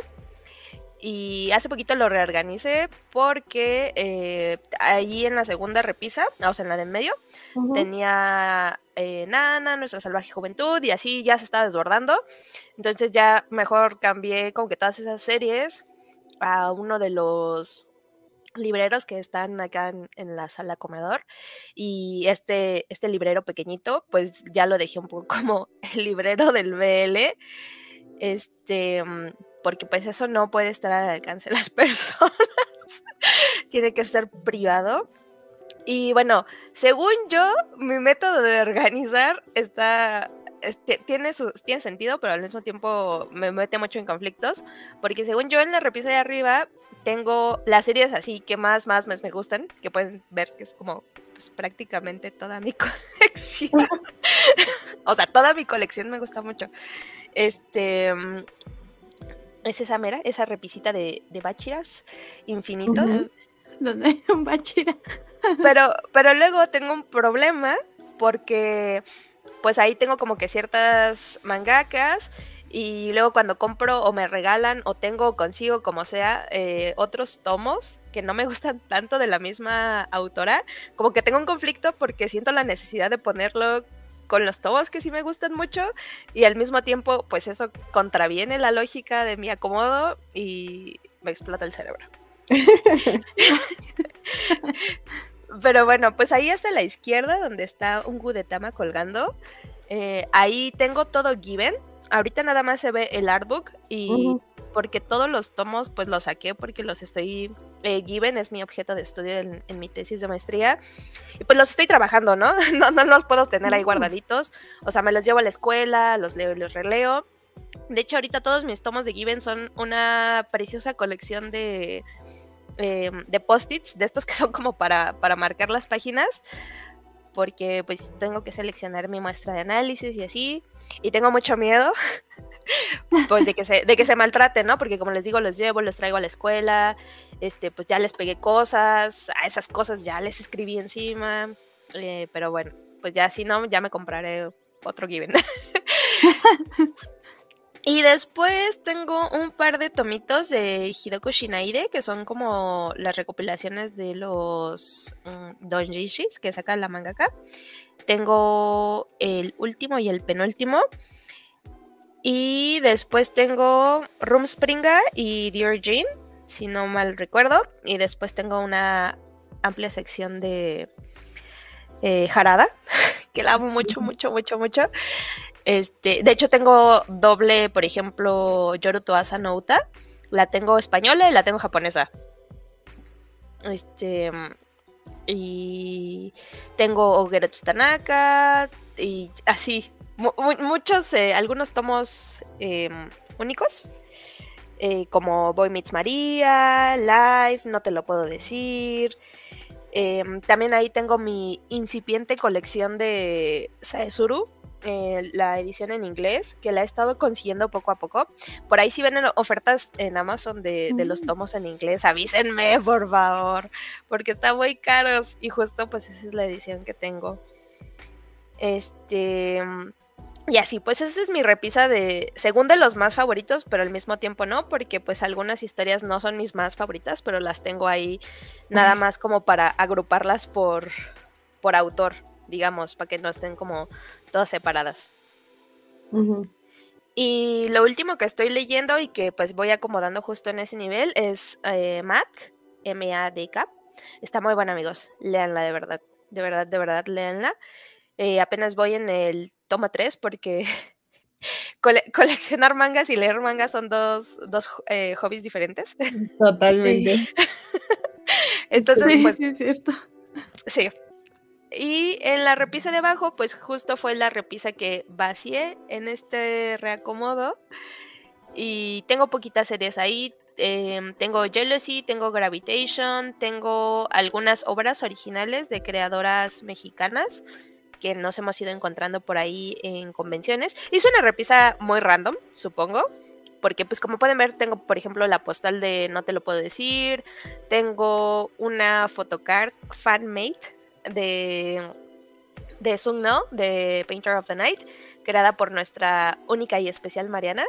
Y hace poquito lo reorganicé porque eh, ahí en la segunda repisa, o sea, en la de en medio, tenía eh, Nana, Nuestra Salvaje Juventud, y así ya se estaba desbordando. Entonces ya mejor cambié como que todas esas series a uno de los libreros que están acá en, en la sala comedor. Y este, este librero pequeñito, pues ya lo dejé un poco [LAUGHS] como el librero del BL. Este, mm, porque pues eso no puede estar al alcance de las [LAUGHS] personas. Tiene que ser privado. Y bueno, según yo, mi método de organizar está. tiene, su, tiene sentido, pero al mismo tiempo me mete mucho en conflictos. Porque según yo, en la repisa de arriba tengo las series así que más, más, más me gustan. Que pueden ver que es como pues, prácticamente toda mi [LAUGHS] colección. o sea, toda mi colección me gusta mucho. Este. Es esa mera, esa repisita de, de bachiras infinitos. Donde hay un bachira. [LAUGHS] Pero, pero luego tengo un problema porque pues ahí tengo como que ciertas mangakas y luego cuando compro o me regalan o tengo o consigo como sea eh, otros tomos que no me gustan tanto de la misma autora, como que tengo un conflicto porque siento la necesidad de ponerlo con los tomos que sí me gustan mucho y al mismo tiempo pues eso contraviene la lógica de mi acomodo y me explota el cerebro. [LAUGHS] Pero bueno, pues ahí hasta la izquierda donde está un Gudetama colgando, eh, ahí tengo todo given, ahorita nada más se ve el artbook y porque todos los tomos pues los saqué porque los estoy eh, Given es mi objeto de estudio en, mi tesis de maestría. Y pues los estoy trabajando, ¿no? [LAUGHS] ¿no? No los puedo tener ahí guardaditos. O sea, me los llevo a la escuela, los leo y los releo. De hecho, ahorita todos mis tomos de Given son una preciosa colección de, em, de post-its, de estos que son como para, para marcar las páginas porque pues tengo que seleccionar mi muestra de análisis y así, y tengo mucho miedo [LAUGHS] pues de que se, de que se maltrate, ¿no? Porque como les digo, los llevo, los traigo a la escuela, este, pues ya les pegué cosas, a esas cosas ya les escribí encima, eh, pero bueno, pues ya si no, ya me compraré otro Given. [LAUGHS] Y después tengo un par de tomitos de Hidoku Shinaide, que son como las recopilaciones de los um, donjishis que saca la mangaka. Tengo el último y el penúltimo. Y después tengo Rumspringa y Dear Jean, si no mal recuerdo. Y después tengo una amplia sección de eh, Harada, [LAUGHS] que la amo mucho, mucho, mucho, mucho. Este, de hecho, tengo doble, por ejemplo, Yoruto Asa Nouta. La tengo española y la tengo japonesa. Este. Y tengo Geretsu Tanaka. Y así. muchos, eh, algunos tomos em, únicos. Eh, como Boy Meets María, Live, no te lo puedo decir. Em, también ahí tengo mi incipiente colección de Saesuru, eh, la edición en inglés, que la he estado consiguiendo poco a poco. Por ahí si ven ofertas en Amazon de, los mm. tomos en inglés, avísenme, [LAUGHS] por favor, porque están muy caros. Y justo pues esa es la edición que tengo. Este... Y así, pues esa es mi repisa de, según de los más favoritos, pero al mismo tiempo no, porque pues algunas historias no son mis más favoritas, pero las tengo ahí nada más como para agruparlas por, por autor digamos, para que no estén como todas separadas. Y lo último que estoy leyendo y que pues voy acomodando justo en ese nivel es eh, Mac, M-A-D-K. Está muy buena, amigos. Leanla de verdad. De verdad, de verdad, leanla. Eh, apenas voy en el toma 3 porque [LAUGHS] coleccionar mangas y leer mangas son dos, dos eh, hobbies diferentes. Totalmente. [LAUGHS] Entonces, pues. Sí, es cierto. Sí, y en la repisa de abajo, pues justo fue la repisa que vacié en este reacomodo. Y tengo poquitas series ahí. Em, tengo Jealousy, tengo Gravitation, tengo algunas obras originales de creadoras mexicanas que nos hemos ido encontrando por ahí en convenciones. Hice una repisa muy random, supongo, porque pues como pueden ver tengo por ejemplo la postal de No te lo puedo decir, tengo una photocard fanmate de, de Sung No, de Painter of the Night, creada por nuestra única y especial Mariana.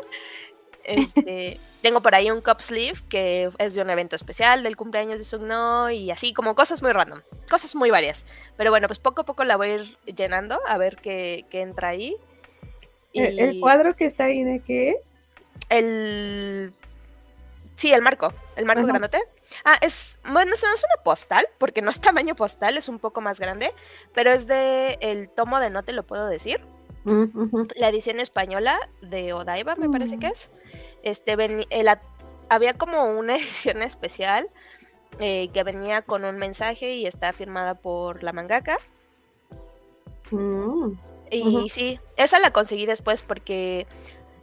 Este, [LAUGHS] tengo por ahí un cup sleeve que es de un evento especial del cumpleaños de Sung No y así como cosas muy random, cosas muy varias. Pero bueno, pues poco a poco la voy a ir llenando a ver qué, entra ahí. ¿El, cuadro que está ahí de qué es? El... Sí, el marco, el marco grandote. Ah, es, bueno, no es una postal, porque no es tamaño postal, es un poco más grande, pero es de el tomo de No te lo puedo decir. Mm, la edición española de Odaiba, me parece que mm. es. Este, había como una [LAUGHS] edición especial eh, que venía con un mensaje y está firmada por la mangaka. Mm, y sí, esa la conseguí después porque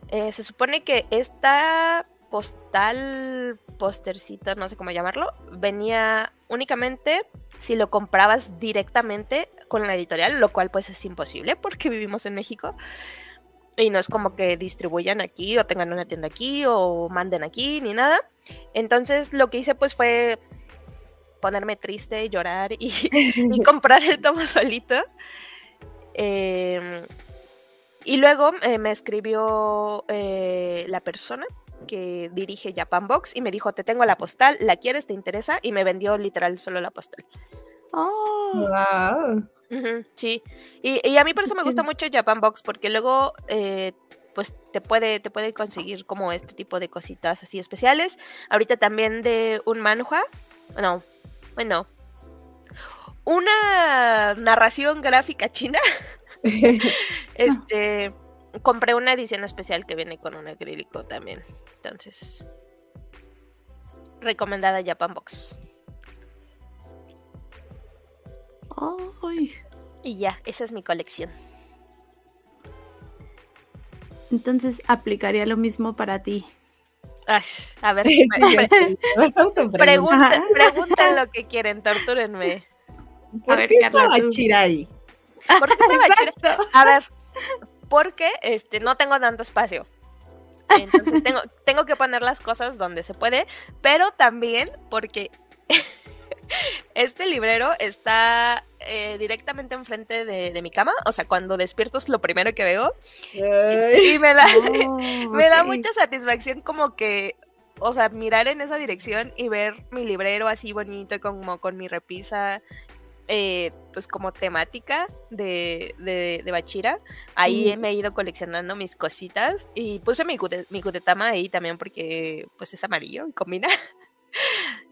eh, se supone que esta postal, postercito, no sé cómo llamarlo, venía únicamente si lo comprabas directamente con la editorial, lo cual pues es imposible porque [LAUGHS] vivimos en México. Y no es como que distribuyan aquí o tengan una tienda aquí o manden aquí ni nada. Entonces lo que hice pues fue ponerme triste, llorar y, [LAUGHS] comprar el tomo solito. Em, Y luego eh, me escribió eh, la persona que dirige Japan Box y me dijo, te tengo la postal, ¿la quieres? ¿Te interesa? Y me vendió literal solo la postal. Oh, Wow. Sí, y, y a mí por eso me gusta mucho Japan Box, porque luego eh, pues te puede, te puede conseguir como este tipo de cositas así especiales. Ahorita también de un manhua, no, bueno, una narración gráfica china. [LAUGHS] este, compré una edición especial que viene con un acrílico también. Entonces, recomendada Japan Box. ay. Y ya, esa es mi colección. Entonces aplicaría lo mismo para ti. A ver, [LAUGHS] [LAUGHS] pregunten, pregunten lo que quieren, tortúrenme. ¿Por A ver, qué Carla, estaba tú. ¿Por qué te va a echar- A ver, porque este, no tengo tanto espacio. Entonces [LAUGHS] tengo, tengo que poner las cosas donde se puede, pero también porque [LAUGHS] este librero está eh, directamente enfrente de, de mi cama. O sea, cuando despierto es lo primero que veo. Y me da, Oh, [LAUGHS] me da mucha satisfacción como que, o sea, mirar en esa dirección y ver mi librero así bonito, como con mi repisa, eh, pues como temática de, de, de Bachira. Ahí me he ido coleccionando mis cositas y puse mi, mi ahí también porque pues es amarillo y combina. [LAUGHS]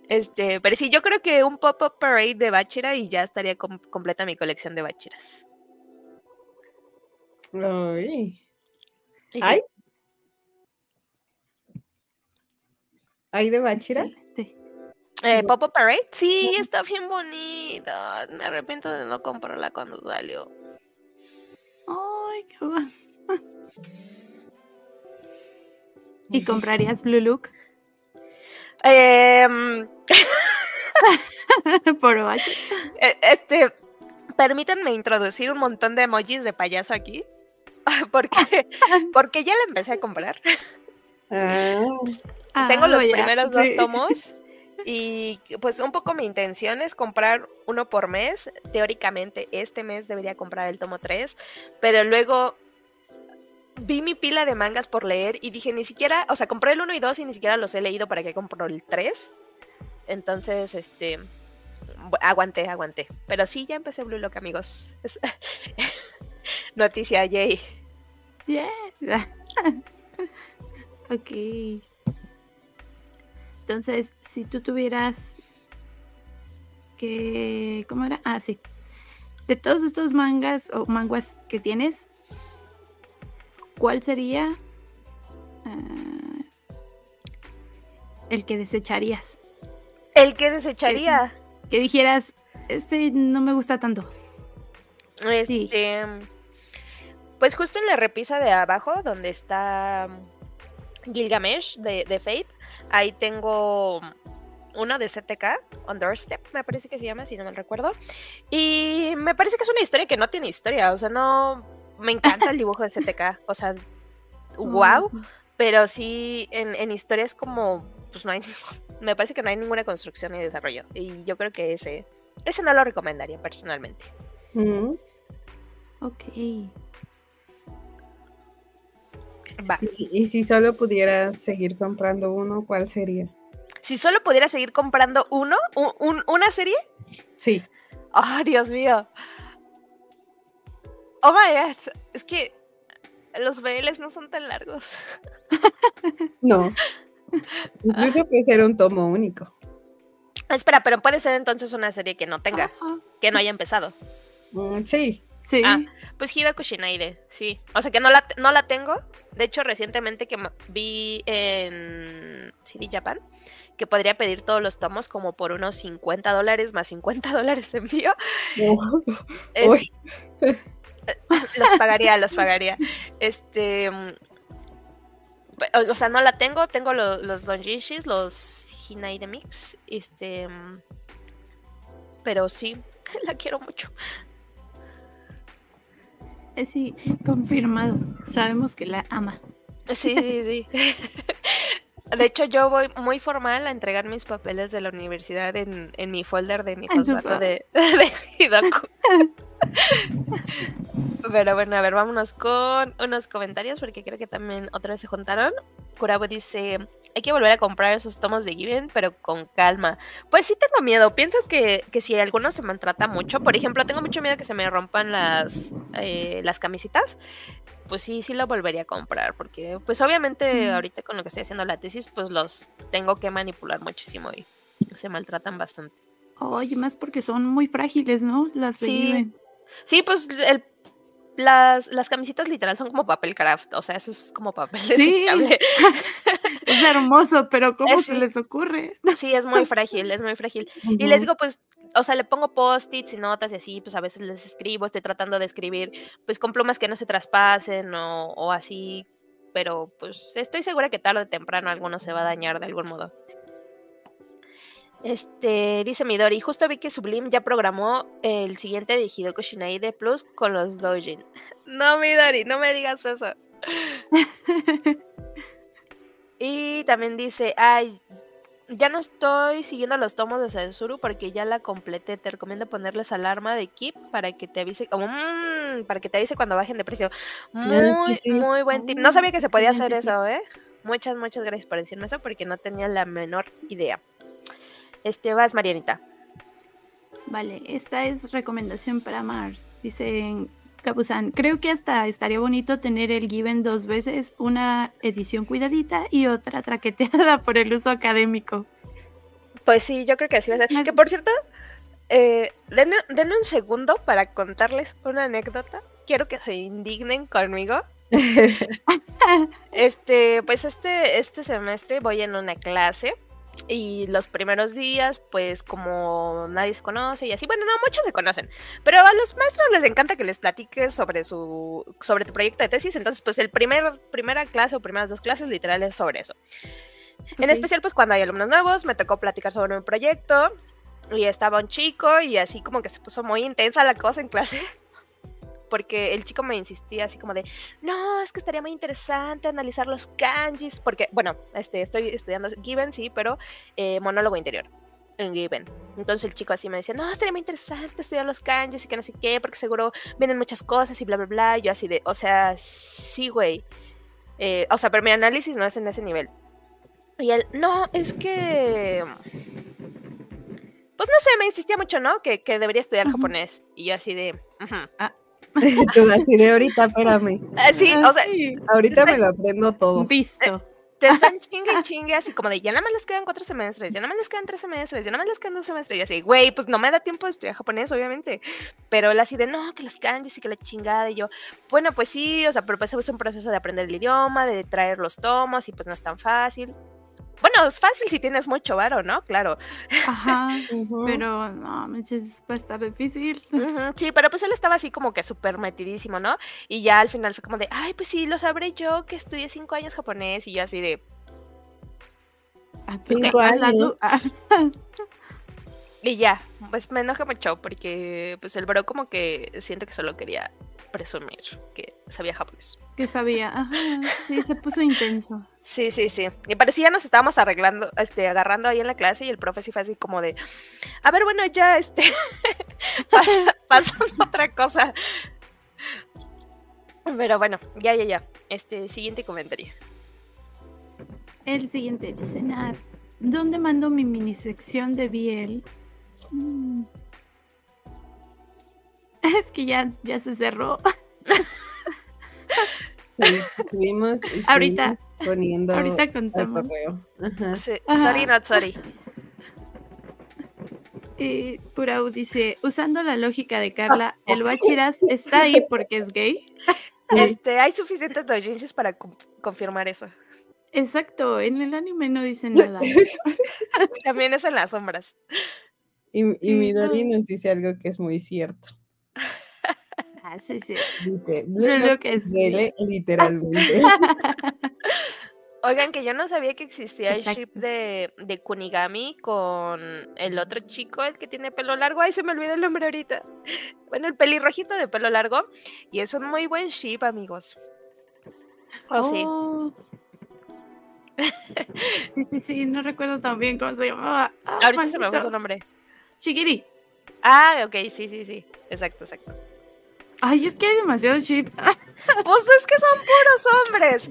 Este, pero sí, yo creo que un pop-up parade de Bachira y ya estaría com- completa mi colección de Bachiras. ay. Sí, ¿Hay? ¿Hay de Bachira? Eh. Popo Parade, sí, está bien bonita. Me arrepiento de no comprarla cuando salió. Ay, qué bueno. [LAUGHS] ¿Y comprarías Blue Look Em, [LAUGHS] por Bachi? eh, este, permítanme introducir un montón de emojis de payaso aquí. [LAUGHS] Porque, porque ya la empecé a comprar. Ah, Tengo los ya, primeros dos tomos. Y pues un poco mi intención es comprar uno por mes. Teóricamente este mes debería comprar el tomo 3. Pero luego vi mi pila de mangas por leer y dije, ni siquiera, o sea, compré el 1 y 2 y ni siquiera los he leído para que compro el 3. Entonces, este, aguanté, aguanté. Pero sí, ya empecé Blue Lock, amigos. [LAUGHS] Noticia, yay. Yeah. [LAUGHS] ok. Entonces, si tú tuvieras que... ¿Cómo era? Ah, sí. De todos estos mangas o manguas que tienes, ¿cuál sería ah, el que desecharías? El que desecharía. Que dijeras, este no me gusta tanto. Sí. Este, pues justo en la repisa de abajo, donde está Gilgamesh de, de Fate, ahí tengo uno de CTK, On Doorstep, me parece que se llama, si no mal recuerdo. Y me parece que es una historia que no tiene historia, o sea, no. Me encanta el dibujo de CTK, o sea, wow, pero sí en, en historias como, pues no hay, me parece que no hay ninguna construcción ni desarrollo. Y yo creo que ese, ese no lo recomendaría personalmente. mm. Ok. Va. Y, y si solo pudieras seguir comprando uno, ¿cuál sería? Si solo pudiera seguir comprando uno, un- un- una serie. Sí. ¡Oh, Dios mío! Oh my god. Es que los BLs no son tan largos. [LAUGHS] No. Incluso puede ser un tomo único. Espera, pero puede ser entonces una serie que no tenga, Ajá. que no haya empezado. Mm, sí. Sí. Ah. Pues Hidaku Shinaide, sí. O sea que no la, no la tengo. De hecho, recientemente que vi en CD Japan que podría pedir todos los tomos como por unos 50 dólares más 50 [LAUGHS] dólares de envío. [LAUGHS] Es- Uy. los pagaría, los pagaría. Este. mm, O o sea, no la tengo. Tengo lo- los donjishis, los Hinai de Mix. Este. mm, Pero sí, [LAUGHS] la quiero mucho. Sí, confirmado. Sabemos que la ama. Sí, sí, sí. [LAUGHS] De hecho, yo voy muy formal a entregar mis papeles de la universidad en, en mi folder de mi pa- de, [LAUGHS] de. Pero bueno, a ver, vámonos con unos comentarios porque creo que también otra vez se juntaron. Kurabo dice, hay que volver a comprar esos tomos de Given, pero con calma. Pues sí tengo miedo. Pienso que, que si alguno se maltrata mucho, por ejemplo, tengo mucho miedo que se me rompan las, eh, las camisitas. Pues sí, sí lo volvería a comprar, porque pues obviamente ahorita con lo que estoy haciendo la tesis, pues los tengo que manipular muchísimo y se maltratan bastante. Oye, más porque son muy frágiles, ¿no? Las de Sí. Given. Sí, pues el, las, las camisitas literal son como papel craft, o sea, eso es como papel [LAUGHS] Sí. [LAUGHS] Es hermoso, pero [LAUGHS] ¿cómo se les ocurre? Sí, es muy frágil, es muy frágil. Y les digo, pues, o sea, le pongo post-its y notas y así, pues a veces les escribo, estoy tratando de escribir, pues con plumas que no se traspasen o, o así, pero pues estoy segura que tarde o temprano alguno se va a dañar de algún modo. Este, dice Midori, justo vi que Sublime ya programó el siguiente de Hidoko Shinaide Plus con los Doujin. [LAUGHS] No, Midori, no me digas eso. [LAUGHS] Y también dice, ay, ya no estoy siguiendo los tomos de Sensuru porque ya la completé. Te recomiendo ponerles alarma de Keep para que te avise, como, mm, para que te avise cuando bajen de precio. Muy, muy buen tip. No sabía que se podía hacer eso, ¿eh? Muchas, muchas gracias por decirme eso porque no tenía la menor idea. Este, vas, Marianita. Vale, esta es recomendación para Mar. Dice Capuzán, creo que hasta estaría bonito tener el Given dos veces, una edición cuidadita y otra traqueteada [LAUGHS] por el uso académico. Pues sí, yo creo que así va a ser. Que por cierto, eh, denme, denme un segundo para contarles una anécdota. Quiero que se indignen conmigo. [LAUGHS] Este, pues este, este semestre voy en una clase y los primeros días, pues como nadie se conoce y así, bueno, no, muchos se conocen, pero a los maestros les encanta que les platiques sobre su, sobre tu proyecto de tesis, entonces pues el primer, primera clase o primeras dos clases literal es sobre eso. En especial, pues cuando hay alumnos nuevos, me tocó platicar sobre un proyecto y estaba un chico y así como que se puso muy intensa la cosa en clase. Porque el chico me insistía así como de, no, es que estaría muy interesante analizar los kanjis, porque, bueno, este, estoy estudiando Given, sí, pero eh, monólogo interior en Given. Entonces el chico así me decía, no, estaría muy interesante estudiar los kanjis y que no sé qué, porque seguro vienen muchas cosas y bla, bla, bla. Y yo así de, o sea, sí, güey. Eh, o sea, pero mi análisis no es en ese nivel. Y él, no, es que... Pues no sé, me insistía mucho, ¿no? Que, que debería estudiar Ujú. japonés. Y yo así de... ujú. [LAUGHS] Tú así de ahorita, espérame. Ah, sí, o sea, Sí, Ahorita me lo aprendo todo. visto. te están chingue y chingue así como de ya nada más les quedan cuatro semestres, ya nada más les quedan tres semestres, ya nada más les quedan dos semestres. Y así, güey, pues no me da tiempo de estudiar japonés, obviamente. Pero él así de no, que los kanjis y que la chingada. Y yo, bueno, pues sí, o sea, pero pues es un proceso de aprender el idioma, de traer los tomos y pues no es tan fácil. Bueno, es fácil si tienes mucho varo, ¿no? Claro. Ajá, [LAUGHS] pero no, manches, va a estar difícil. [LAUGHS] Sí, pero pues él estaba así como que súper metidísimo, ¿no? Y ya al final fue como de, ay, pues sí, lo sabré yo que estudié cinco años japonés. Y yo así de, Ah, pues, Cinco hazla años. tú. [LAUGHS] Ah, Y ya, pues me enoja mucho porque pues el bro como que siento que solo quería presumir que sabía japonés. que sabía. Ajá, sí, se puso intenso. [LAUGHS] Sí, sí, sí. Y parecía nos estábamos arreglando, este, agarrando ahí en la clase y el profe sí fue así como de, a ver, bueno, ya, este, [LAUGHS] pasa- [LAUGHS] pasando otra cosa. Pero bueno, ya, ya, ya. Este, siguiente comentario. El siguiente dice ¿dónde mando mi mini sección de Biel? Mm. [LAUGHS] Es que ya, ya se cerró. [LAUGHS] Sí, estuvimos, estuvimos Ahorita. poniendo Ahorita contamos. correo. Ajá. Sí, Ajá. sorry, not sorry. [LAUGHS] Eh, Kurau dice, usando la lógica de Carla, el Bachiras está ahí porque es gay. Este, hay suficientes doujinshis para confirmar eso. Exacto, en el anime no dice nada. También es en las sombras. Y, y Midori no. nos dice algo que es muy cierto. Ah, sí, sí. Dice, es gay, literalmente. [LAUGHS] Oigan, que yo no sabía que existía el ship de, de Kunigami con el otro chico, el que tiene pelo largo. Ay, se me olvidó el nombre ahorita. Bueno, el pelirrojito de pelo largo. Y es un muy buen ship, amigos. Oh, sí. Oh. [LAUGHS] Sí, sí, sí, no recuerdo también cómo se llamaba. Ah, Ahorita se me fue maldito. su nombre. Chigiri. Ah, ok, sí, sí, sí. Exacto, exacto. Ay, es que hay demasiado chip. [LAUGHS] Pues es que son puros hombres.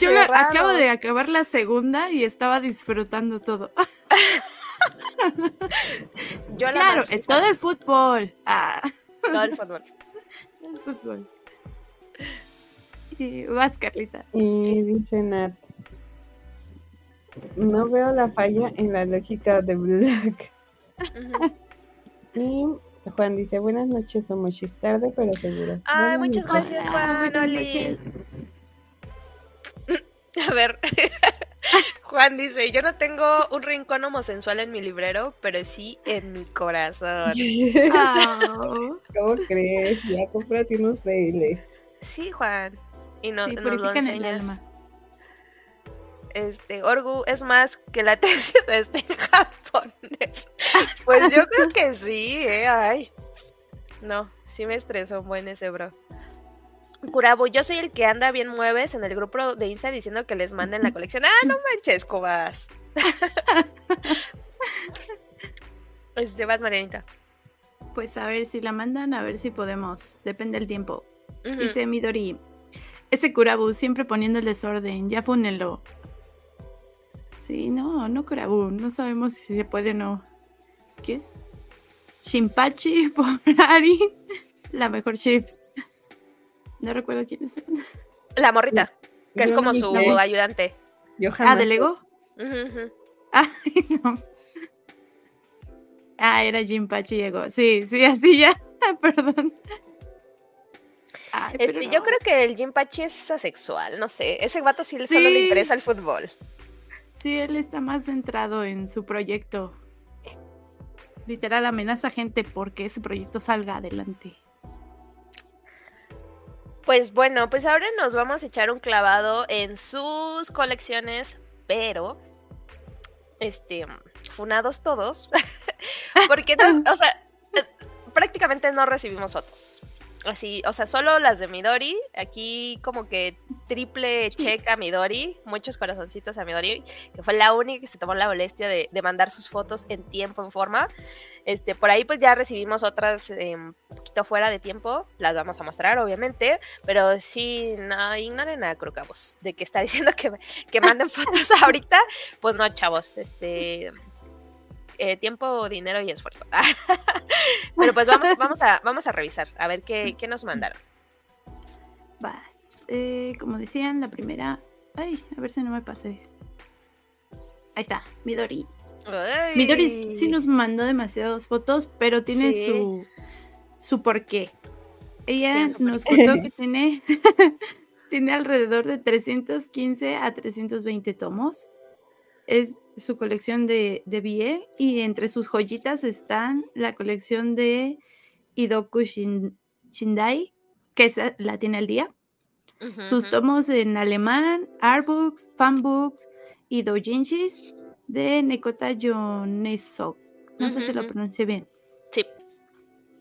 Yo la- acabo de acabar la segunda y estaba disfrutando todo. [LAUGHS] Yo la claro, FIFA. todo el fútbol. Ah, Todo el fútbol. [LAUGHS] el fútbol. Y vas, Carlita. Y dice Nat. No veo la falla en la lógica de Black. [LAUGHS] Y Juan dice, buenas noches, somos tarde, pero seguro. Ay, Buenas muchas noches. gracias, Hola, Juan. buenas Oli. noches. [LAUGHS] A ver. [LAUGHS] Juan dice, yo no tengo un rincón homosensual en mi librero, pero sí en mi corazón. Ah, ¿Cómo crees? Ya cómprate unos bailes. Sí, Juan. Y no, sí, nos lo purifican el enseñas. alma. Este, Orgu es más que la [LAUGHS] tesis de este en japonés. Pues yo creo que sí, eh. Ay. No, sí me estresó un buen ese bro. Kurabu, yo soy el que anda bien mueves en el grupo de Insta diciendo que les manden la colección. Ah, no manches, Cubas. [LAUGHS] Este, vas, Marianita. Pues a ver si la mandan, a ver si podemos. Depende del tiempo. Ujú. Dice Midori. Ese Kurabu siempre poniendo el desorden. Ya fúnenlo. Sí, no, no Kurabu. No sabemos si se puede o no. ¿Qué es? Shinpachi [LAUGHS] por Ari. La mejor chip. No recuerdo quiénes son. La morrita, que es como no su ayudante. Yo Ah. ¿de Lego? Ay, [LAUGHS] no. Ah, era Jinpachi llegó. Sí, sí, así ya. [LAUGHS] Perdón. Ay, Este, yo no. creo que el Jinpachi es asexual, no sé. Ese vato sí, solo le Sí. interesa el fútbol. Sí, él está más centrado en su proyecto. Literal, amenaza gente porque ese proyecto salga adelante. Pues bueno, pues ahora nos vamos a echar un clavado en sus colecciones, pero este funados todos, [LAUGHS] porque nos, [LAUGHS] o sea, eh, prácticamente no recibimos fotos. Así, o sea, solo las de Midori, aquí como que triple check a Midori, muchos corazoncitos a Midori, que fue la única que se tomó la molestia de, de mandar sus fotos en tiempo, en forma. Este, por ahí pues ya recibimos otras eh, un poquito fuera de tiempo, las vamos a mostrar obviamente, pero sí, no, ignoren a Crucabos, de que está [LAUGHS] diciendo que, que manden fotos ahorita, pues no, chavos, este, eh, tiempo, dinero y esfuerzo. [LAUGHS] pero pues vamos, vamos, a, vamos a revisar, a ver qué, qué nos mandaron. Vas. Eh, como decían, la primera. Ay, a ver si no me pasé. Ahí está, Midori. Ay. Midori sí nos mandó demasiadas fotos, pero tiene Sí. su, su porqué. Ella nos contó que tiene, [LAUGHS] tiene alrededor de 315 a 320 tomos. Es su colección de, de y entre sus joyitas están la colección de Idoku Shin- Shindai, que esa la tiene al día. Sus tomos en alemán, artbooks, fanbooks y doujinshis de Nekota Yonesok. No sé si lo pronuncié bien. Sí.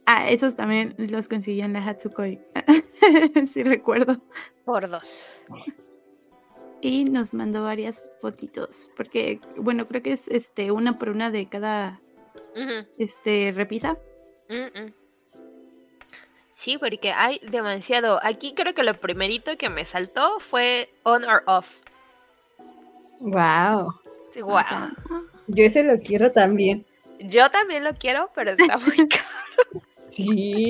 Ah, esos también los conseguí en la Hatsukoi. [LAUGHS] sí recuerdo. Por dos. Y nos mandó varias fotitos. Porque, bueno, creo que es este una por una de cada este repisa. Sí, porque hay demasiado. Aquí creo que lo primerito que me saltó fue on or off. Wow. Sí, guau. Ajá. Yo ese lo quiero también. Yo también lo quiero, pero está muy [LAUGHS] caro. Sí.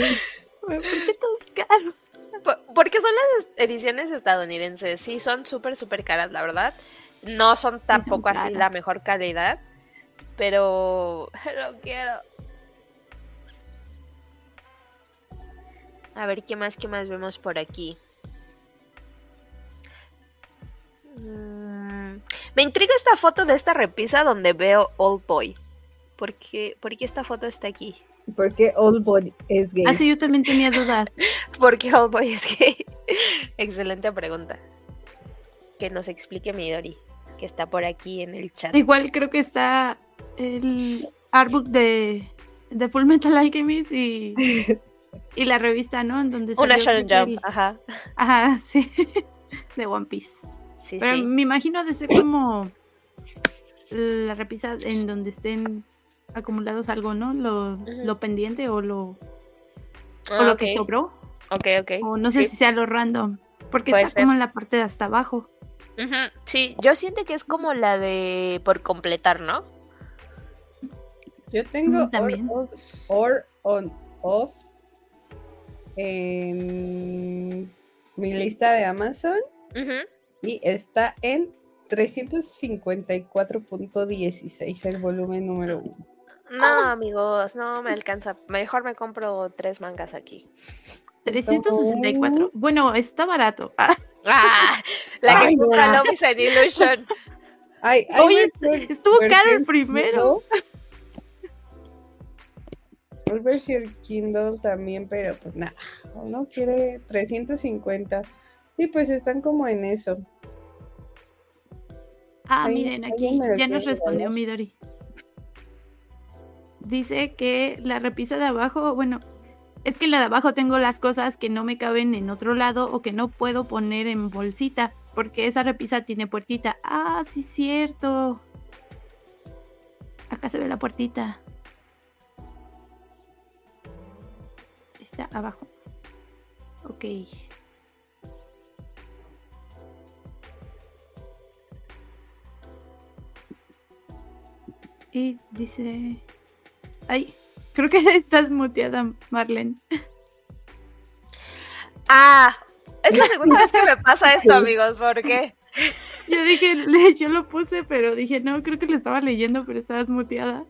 ¿Por qué todos caros? Po- Porque son las ediciones estadounidenses. Sí, son súper, súper caras, la verdad. No son tampoco así la mejor calidad. Pero [LAUGHS] lo quiero. A ver, ¿qué más, qué más vemos por aquí? Mm, Me intriga esta foto de esta repisa donde veo Old Boy. ¿Por qué, por qué esta foto está aquí? Porque Old Boy es gay. Ah, sí, yo también tenía dudas. [LAUGHS] ¿Por qué Old Boy es gay? [LAUGHS] Excelente pregunta. Que nos explique Midori, que está por aquí en el chat. Igual creo que está el artbook de, de Full Metal Alchemist y, [LAUGHS] y la revista, ¿no? En donde Una Shonen Jump, ajá. Ajá, sí. De One Piece. Sí, Pero sí. me imagino de ser como la repisa en donde estén acumulados algo, ¿no? Lo, lo pendiente o lo, o Ah, lo que sobró. Ok, ok. O no sé Sí. si sea lo random. Porque Puede está ser. como en la parte de hasta abajo. Ujú, Sí, yo siento que es como la de por completar, ¿no? Yo tengo Mm, también. Or, on off en mi lista de Amazon Ujú. y está en 354.16 el volumen número uno. No, amigos, no me alcanza. Mejor me compro tres mangas aquí. 364. Bueno, está barato. Ah, [LAUGHS] ¡Ah! La que Ay, no. compra Love is an Illusion. Ay, Oye, versión- estuvo caro el primero. Versión Kindle también, pero pues nada, uno quiere 350. Sí, pues están como en eso. Ah, miren, aquí ya nos respondió. Midori. Dice que la repisa de abajo, bueno, es que en la de abajo tengo las cosas que no me caben en otro lado o que no puedo poner en bolsita, porque esa repisa tiene puertita. Ah, sí, cierto. Acá se ve la puertita. Está abajo. Ok. Y dice... Ay, creo que [LAUGHS] estás muteada, Marlene. Ah, es la [LAUGHS] segunda vez que me pasa esto, amigos. ¿Por qué? Yo dije, yo lo puse, pero dije, no, creo que lo estaba leyendo, pero estabas muteada.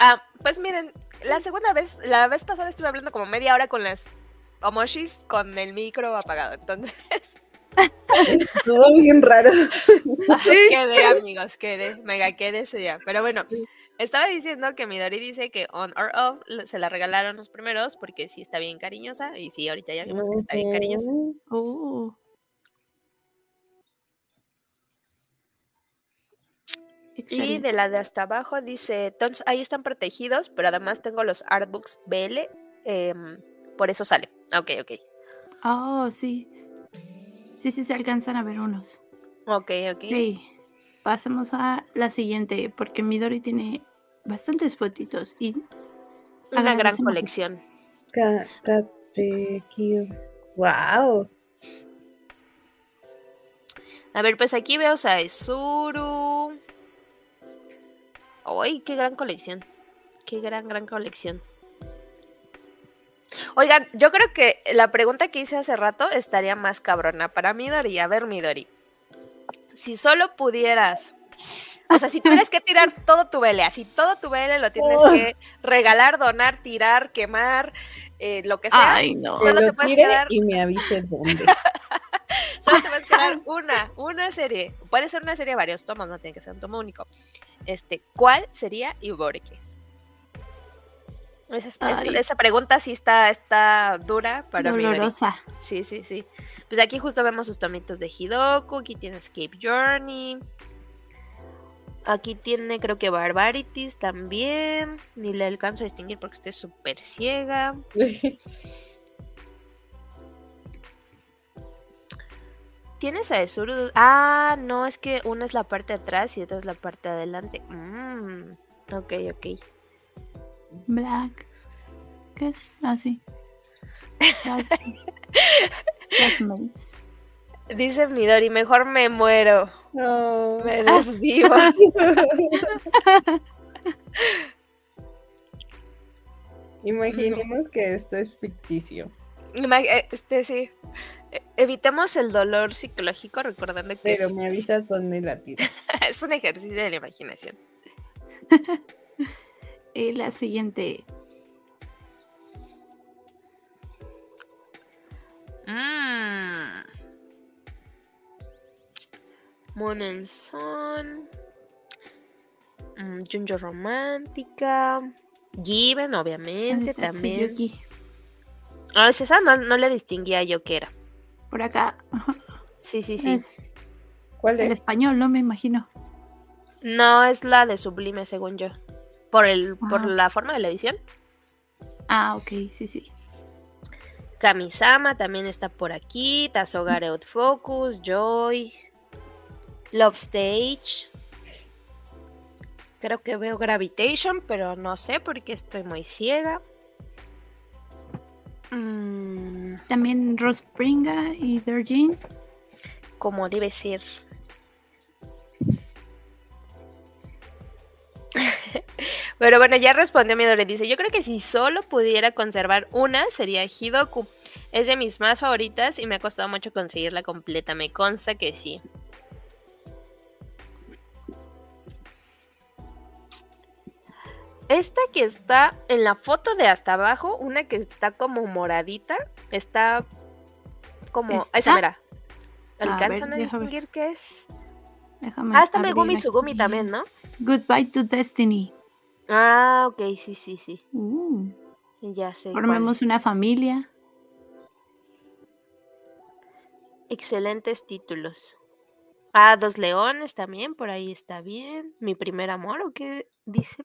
Ah, pues miren, la segunda vez, la vez pasada estuve hablando como media hora con las emoshis con el micro apagado. Entonces, [LAUGHS] Todo bien raro. quedé, amigos, quedé, mega quedé ese día. Pero bueno, estaba diciendo que Midori dice que on or off se la regalaron los primeros porque sí está bien cariñosa. Y sí, ahorita ya vimos que está bien cariñosa. Oh. Y de la de hasta abajo dice, entonces ahí están protegidos, pero además tengo los artbooks BL, em, por eso sale. Ok, ok. Oh, sí. Sí, sí, se alcanzan a ver unos. Ok, ok. Ok. Pasemos a la siguiente, porque Midori tiene bastantes fotitos y Una gran colección. Wow. A ver, pues aquí veo Saezuru. ¡Ay, qué gran colección! ¡Qué gran, gran colección! Oigan, yo creo que la pregunta que hice hace rato estaría más cabrona para Midori. A ver, Midori. Si solo pudieras. O sea, si tuvieras que tirar [LAUGHS] todo tu vele, así todo tu vele lo tienes Oh. que regalar, donar, tirar, quemar, eh, lo que sea. Ay, no. Solo Que te puedes quedar- y me avise dónde. [LAUGHS] Solo te vas a quedar [LAUGHS] una, una serie. Puede ser una serie de varios tomos, no tiene que ser un tomo único. Este, ¿cuál sería y por qué? Esa, pregunta sí está, está dura para mí. Dolorosa. Sí, sí, sí. Pues aquí justo vemos sus tomitos de Hidoku, aquí tiene Escape Journey. Aquí tiene creo que Barbarities también. Ni le alcanzo a distinguir porque estoy súper ciega. [LAUGHS] ¿Tienes a Esuru? Ah, no, es que una es la parte de atrás y otra es la parte de adelante. Mm, ok, ok. Black. ¿Qué es? Ah, sí. Class- [LAUGHS] Classmates. Dice Midori, mejor me muero. No. Me desvivo. [LAUGHS] Imaginemos que esto es ficticio. Eh, Este sí. Eh, Evitemos el dolor psicológico recordando que Pero es, me avisas dónde la tiras. [LAUGHS] es un ejercicio de la imaginación. Y la siguiente. Mm. Moon and Sun. Mm, Junjo Romántica. Given, obviamente, también. Tatsuyuki. Ah, es esa no, no le distinguía yo que era. Por acá. Ajá. Sí, sí, sí. Es ¿Cuál el es? español, no me imagino. No, es la de Sublime, según yo. Por, el, por la forma de la edición. Ah, ok, sí, sí. Kamisama también está por aquí. Tazogare Out Focus, Joy. Love Stage. Creo que veo Gravitation, pero no sé porque estoy muy ciega. Mm, También Ross Pringa y Dergin. como debe ser. [LAUGHS] Pero bueno, ya respondió Midori. Dice: Yo creo que si solo pudiera conservar una, sería Hidoku. Es de mis más favoritas y me ha costado mucho conseguirla completa. Me consta que sí. Esta que está en la foto de hasta abajo, una que está como moradita, está como. ¿Esta? Esa, mira. A ver, ¿Alcanzan a ver. distinguir qué es? Déjame Ah, está abrir Megumi Tsugumi también, ¿no? Goodbye to Destiny. Ah, ok, sí, sí, sí. Uh, Ya sé. cuál. formemos una familia. Excelentes títulos. Ah, Dos Leones también, por ahí está bien. Mi primer amor, ¿o qué dice?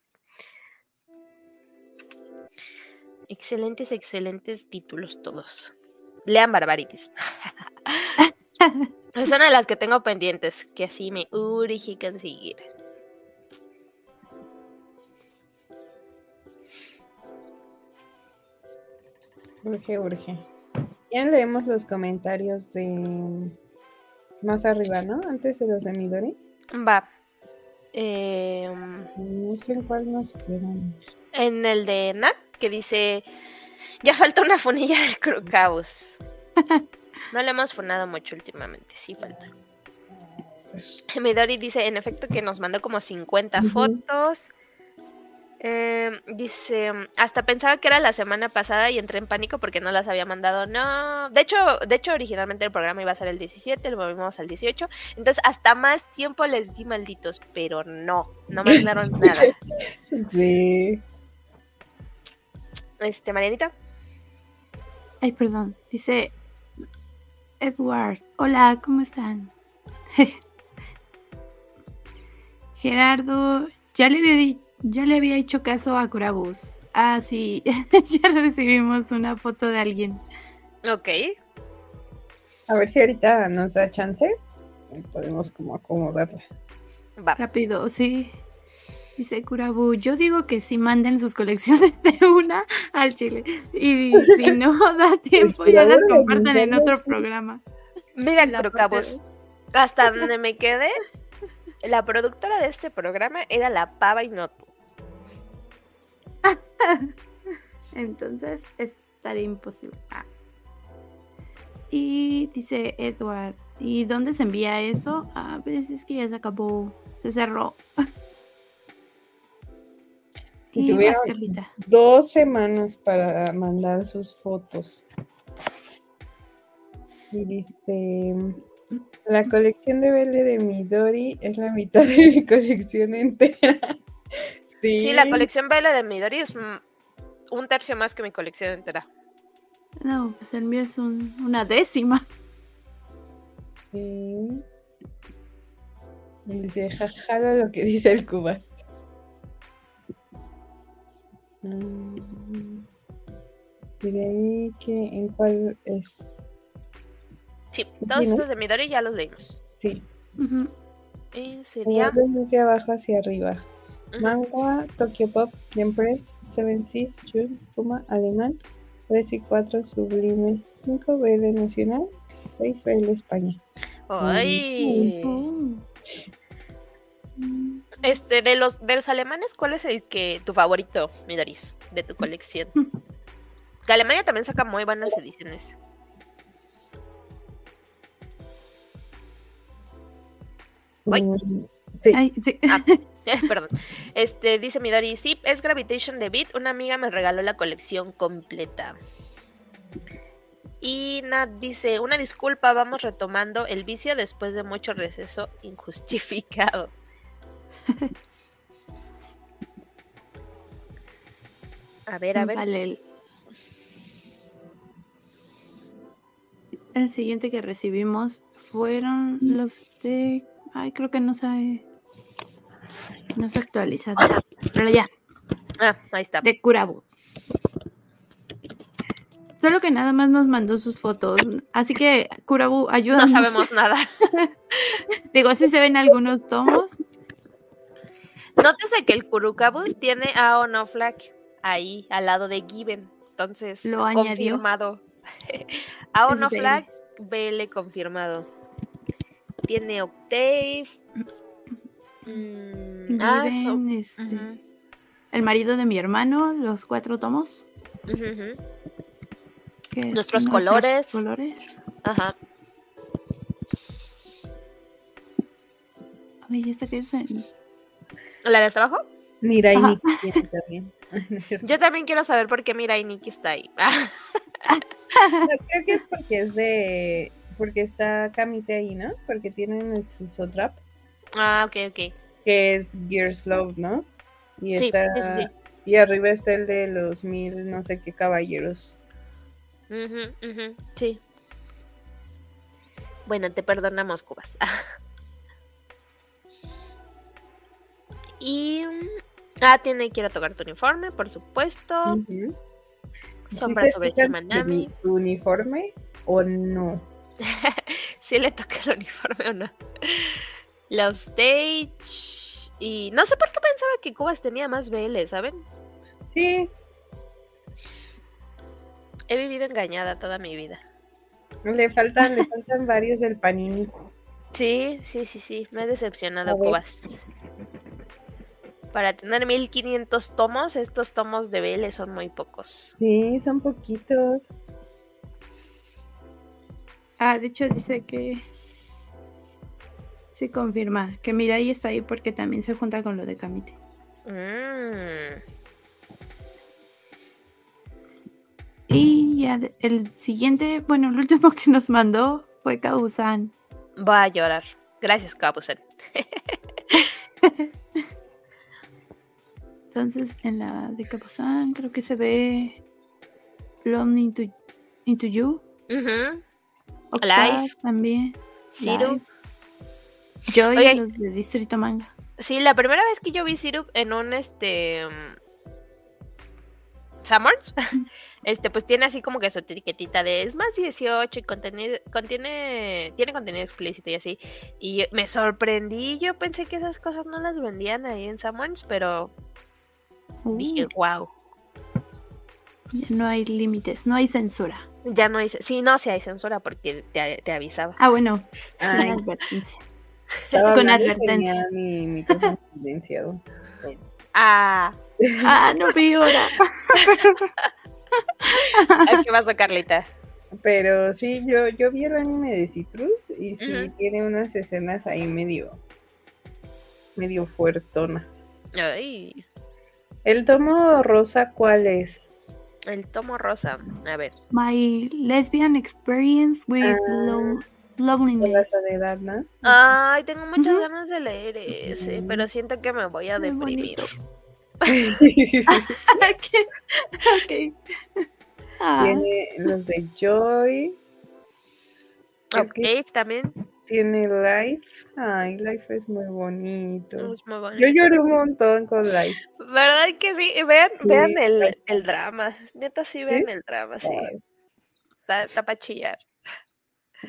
Excelentes, excelentes títulos todos. Lean Barbarities. es [LAUGHS] una [LAUGHS] de las que tengo pendientes, que así me urge conseguir. Urge, urge. Ya leemos los comentarios de más arriba, ¿no? Antes de los de Midori. Va. Em, No sé en cuál nos quedamos. en el de Nat, que dice, ya falta una funilla del Crocabus. [LAUGHS] No le hemos funado mucho últimamente, sí falta. Midori dice, en efecto, que nos mandó como 50 Ujú. fotos. Em, dice, hasta pensaba que era la semana pasada y entré en pánico porque no las había mandado. No, de hecho, de hecho originalmente el programa iba a ser el 17, lo movimos al 18. Entonces hasta más tiempo les di malditos, pero no, no [LAUGHS] mandaron nada. Sí. Este, Marianita. Ay, perdón. Dice Edward. Hola, ¿cómo están? [LAUGHS] Gerardo, ya le había, di- ya le había hecho caso a Curabus. Ah, sí, [LAUGHS] ya recibimos una foto de alguien. Ok. A ver si ahorita nos da chance. Podemos como acomodarla. Va. Rápido, sí. Dice Curabu, yo digo que si manden sus colecciones de una al chile. Y [LAUGHS] si no da tiempo, ya las compartan en otro programa. Mira, parte hasta donde me quedé, la productora de este programa era la pava y no tú. [LAUGHS] Entonces, estaría imposible. Ah. Y dice Edward, ¿y dónde se envía eso? A veces es que ya se acabó, se cerró. [LAUGHS] Si Y. Dos semanas para mandar sus fotos. Y dice, la colección de Belle de Midori es la mitad de mi colección entera. Sí, Sí, la colección Vela de Midori es un tercio más que mi colección entera. No, pues el mío es un- una décima. Sí. Dice, jajalo lo que dice el Cubas. Mm. Y de ahí que en cuál es. Sí, todos estos de Midori ya los leímos. Sí. Ujú. Y sería. Desde abajo hacia arriba. Manga, Tokyo Pop, Empress, Seven Seas, Jun, Puma, Alemán, 3 y 4, Sublime, 5, BL Nacional, 6, BL España. Ay. Este, de los, de los alemanes, ¿cuál es el que tu favorito, Midoris, de tu colección? [LAUGHS] Que Alemania también saca muy buenas ediciones. Uy. Sí. Ay, sí. [LAUGHS] Perdón. Este, dice Midori, sí, es Gravitation de Beat. Una amiga me regaló la colección completa. Y Nat dice, una disculpa, vamos retomando el vicio después de mucho receso injustificado. A ver, a ver. Vale, el... el siguiente que recibimos fueron los de. Ay, creo que no se. No se ha actualizado. Pero ya, Ah, ahí está. de Curabu. Solo que nada más nos mandó sus fotos. Así que, Curabu, No ayúdanos. sabemos nada. [LAUGHS] Digo, si se ven algunos tomos. Nótese que el Kurukabus tiene a On Off Flag ahí al lado de Given. entonces Lo añadió. confirmado. BL. Flag, BL confirmado. Tiene Octave. Mm, ah, so- este, El marido de mi hermano, los cuatro tomos. que Nuestros colores. colores. Ajá. Ay, ¿esta qué es? En- ¿La de hasta abajo? Mira, y. Nikki tiene también. [LAUGHS] Yo también quiero saber por qué Mira y Nikki está ahí. [LAUGHS] No, Creo que es porque es de. Porque está Kamite ahí, ¿no? Porque tienen el Susotrap, ah, ok, ok. Que es Gears Love, ¿no? Y Sí, está. sí, sí, sí. Y arriba está el de los mil, no sé qué caballeros. Sí. Bueno, te perdonamos, Cubas. [LAUGHS] y. mm, Ah, tiene Quiero tocar tu uniforme, por supuesto. Ujú. Sombra ¿Sí sobre Himanami. ¿Su uniforme o no? [LAUGHS] Si le toca el uniforme o no. La stage. Y no sé por qué pensaba que Cubas tenía más BL, ¿saben? Sí, He vivido engañada toda mi vida. le faltan, le faltan varios del Panini. Sí, sí, sí, sí. Me ha decepcionado. Cubas. Para tener 1500 tomos, estos tomos de BL son muy pocos. Sí, son poquitos. Ah, de hecho dice que sí confirma que Mirai está ahí porque también se junta con lo de Kamite. Mm. Y ya el siguiente, bueno, el último que nos mandó fue Kausan. Va a llorar. Gracias, Kabusen. [LAUGHS] Entonces, en la de Kausan creo que se ve Bloom into, into You. Life. también. Life. Joy, Oye. los de Distrito Manga. Sí, la primera vez que yo vi Sirup en un este. mm, Summers, [LAUGHS] este, pues tiene así como que su etiquetita de es más 18 y contenido, contiene, tiene contenido explícito y así. Y me sorprendí, yo pensé que esas cosas no las vendían ahí en Summers, pero dije, Uh, wow, ya no hay límites, no hay censura. ya no hay, sí, no, sí hay censura porque te, te avisaba. Ah, bueno, Ay, [LAUGHS] una advertencia. Estaba con advertencia. Mi silenciado. Ah, Ah, no vi hora. ¿qué pasó, Carlita? Pero sí, yo, yo vi el anime de Citrus y sí tiene unas escenas ahí medio, medio fuertonas. Ay, ¿El tomo rosa cuál es? el tomo rosa, a ver. My lesbian experience with Ah. Lo- De la loneliness. soledad, ¿no? Ay, tengo muchas Ujú. ganas de leer ese, Ujú. pero siento que me voy a Muy deprimir. bonito. [LAUGHS] ok. Ah, tiene los de Joy, Octave también. tiene Life. Ay, Life es muy bonito. Es muy Yo bonito. lloré un montón con Life. ¿Verdad que sí? Y Vean, Sí, vean el, el drama. Neta, sí, vean el drama, sí. Está para chillar.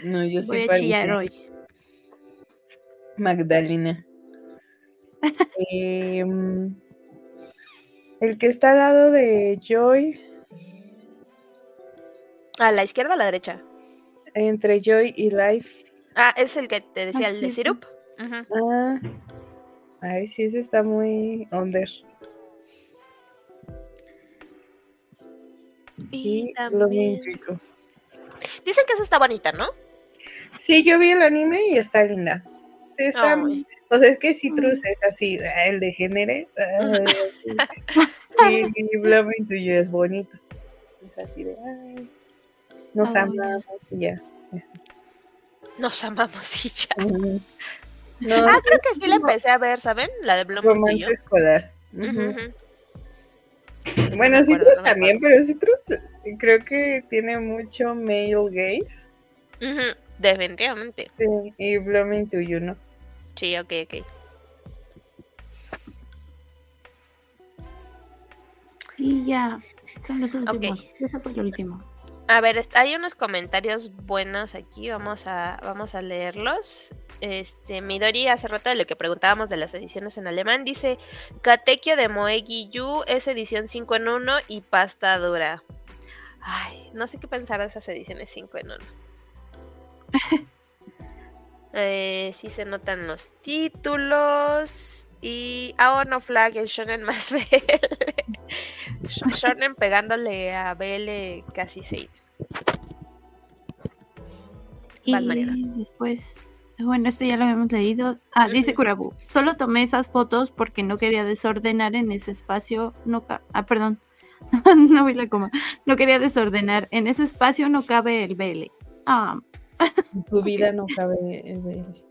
No, yo sí voy a chillar hoy. Magdalena. [LAUGHS] Em, el que está al lado de Joy, ¿A la izquierda o a la derecha? entre Joy y Life. Ah, es el que te decía, Ah, el de. Sirup. Ah, ay, sí, ese está muy under. Y Y también. Dicen que esa está bonita, ¿no? Sí, yo vi el anime y está linda. Sí, está, o sea, es que Citrus es así, ah, el de género. [LAUGHS] y Blooming tuyo es bonito. Es así de, ay, nos Ah, amamos y ya. eso. Nos amamos y ya. No, Ah, creo que sí la empecé a ver, ¿saben? La de Bloom romance escolar. Ujú. Bueno, Citrus no también, pero Citrus eh, creo que tiene mucho male gaze. Ujú, Definitivamente. Sí, y Blooming to You, ¿no? Sí, ok, ok. Y ya, son los últimos. Ese fue el último. A ver, hay unos comentarios buenos aquí, vamos a, vamos a leerlos. Este, Midori hace rato de lo que preguntábamos de las ediciones en alemán, dice Katekyo de Moegi Yu es edición 5 en 1 y pasta dura. Ay, no sé qué pensar de esas ediciones 5 en 1. [LAUGHS] eh, sí se notan los títulos. Y. Ah, oh, no, Flag, el shonen más [LAUGHS] BL. [LAUGHS] shonen pegándole a BL casi 6. Y después, bueno, esto ya lo habíamos leído. Ah, dice Kurabu, solo tomé esas fotos porque no quería desordenar en ese espacio. No ah, perdón, [LAUGHS] no vi la coma. No quería desordenar. En ese espacio no cabe el BL. Ah. En tu [LAUGHS] vida no cabe el BL.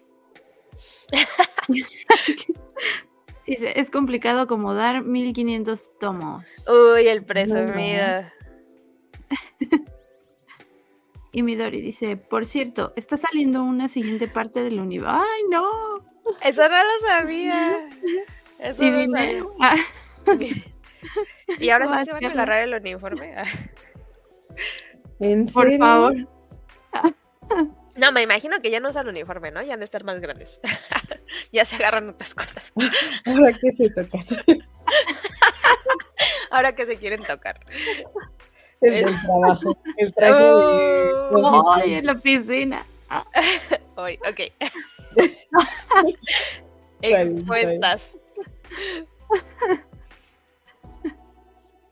[LAUGHS] Dice, es complicado acomodar 1500 tomos. Uy, el presumido. Y Midori dice, por cierto, está saliendo una siguiente parte del universo. ¡Ay, no! Eso no lo sabía. [LAUGHS] Eso no sabía. Ah. [LAUGHS] y ahora sí se van a agarrar el uniforme. [LAUGHS] ¿En Por favor. No, me imagino que ya no usan uniforme, ¿no? Ya han de estar más grandes. ya se agarran otras cosas. Ahora que se tocan. Ahora que se quieren tocar. El, el trabajo. El [LAUGHS] traje oh, Ay, en la piscina. [LAUGHS] Hoy, ok. [LAUGHS] Expuestas.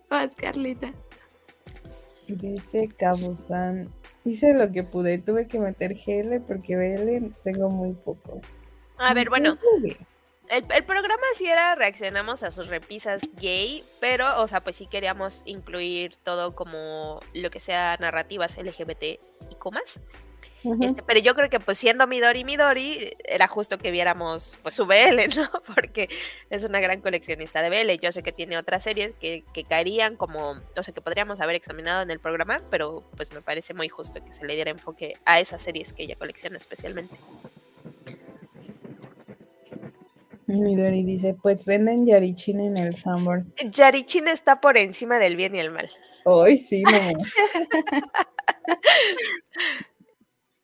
Vas, Carlita. Dice Cabusan. Hice lo que pude. Tuve que meter GL porque BL tengo muy poco. A ver, bueno. El, programa sí era reaccionamos a sus repisas gay, pero, o sea, pues sí queríamos incluir todo como lo que sea narrativas LGBT y comas. este, pero yo creo que pues siendo Midori Midori, era justo que viéramos pues su BL, [LAUGHS] ¿no? Porque es una gran coleccionista de BL. Yo sé que tiene otras series que, que caerían como, o sea, que podríamos haber examinado en el programa, pero pues me parece muy justo que se le diera enfoque a esas series que ella colecciona especialmente. Midori dice, pues venden Yarichin en el Summers. Yarichin está por encima del bien y el mal. Hoy sí, no.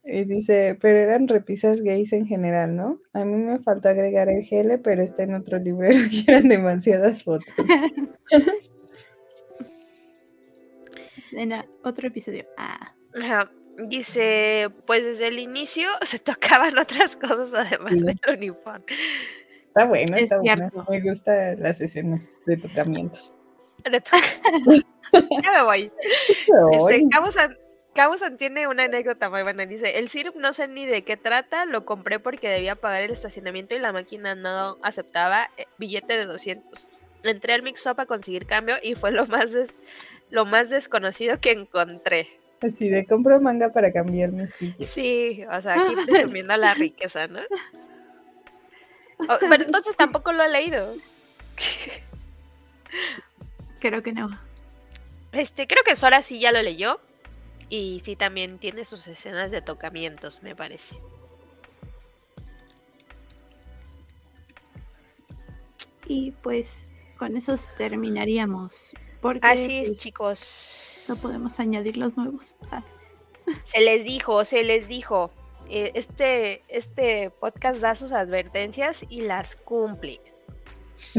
y dice, pero eran repisas gays en general, ¿no? A mí me faltó agregar el GL, pero está en otro librero [LAUGHS] y eran demasiadas fotos. [LAUGHS] en otro episodio. Ah. Dice, pues desde el inicio [LAUGHS] se tocaban otras cosas además del uniforme. Está bueno, está bueno. Me gustan las escenas de tratamientos. [LAUGHS] ya me voy. Este, Cabusan, tiene una anécdota muy buena. Dice, el syrup no sé ni de qué trata, lo compré porque debía pagar el estacionamiento y la máquina no aceptaba eh, billete de 200. Entré al mix-up a conseguir cambio y fue lo más, lo más desconocido que encontré. Así de compro manga para cambiar mis billetes. Sí, o sea, aquí [LAUGHS] presumiendo la riqueza, ¿no? Oh, pero entonces tampoco lo ha leído. Creo que no. Este, creo que Sora sí ya lo leyó. Y sí también tiene sus escenas de tocamientos, me parece. Y pues con eso terminaríamos. Porque, Así es, pues, chicos. No podemos añadir los nuevos. Ah. Se les dijo, se les dijo. Eh, este, este podcast da sus advertencias y las cumple. [LAUGHS]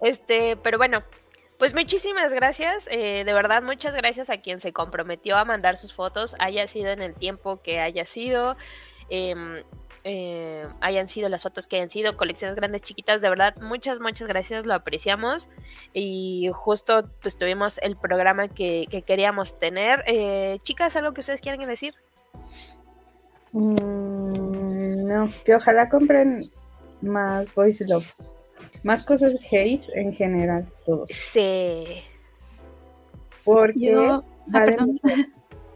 este, pero bueno, pues muchísimas gracias, eh, de verdad muchas gracias a quien se comprometió a mandar sus fotos, haya sido en el tiempo que haya sido. Em, eh, hayan sido las fotos que hayan sido, colecciones grandes, chiquitas, de verdad, muchas, muchas gracias, lo apreciamos. Y justo pues tuvimos el programa que, queríamos tener. Eh, chicas, ¿algo que ustedes quieran decir? Mm, no, que ojalá compren más Voice Love. Más cosas hate en general, todos. Sí. Porque. Ah,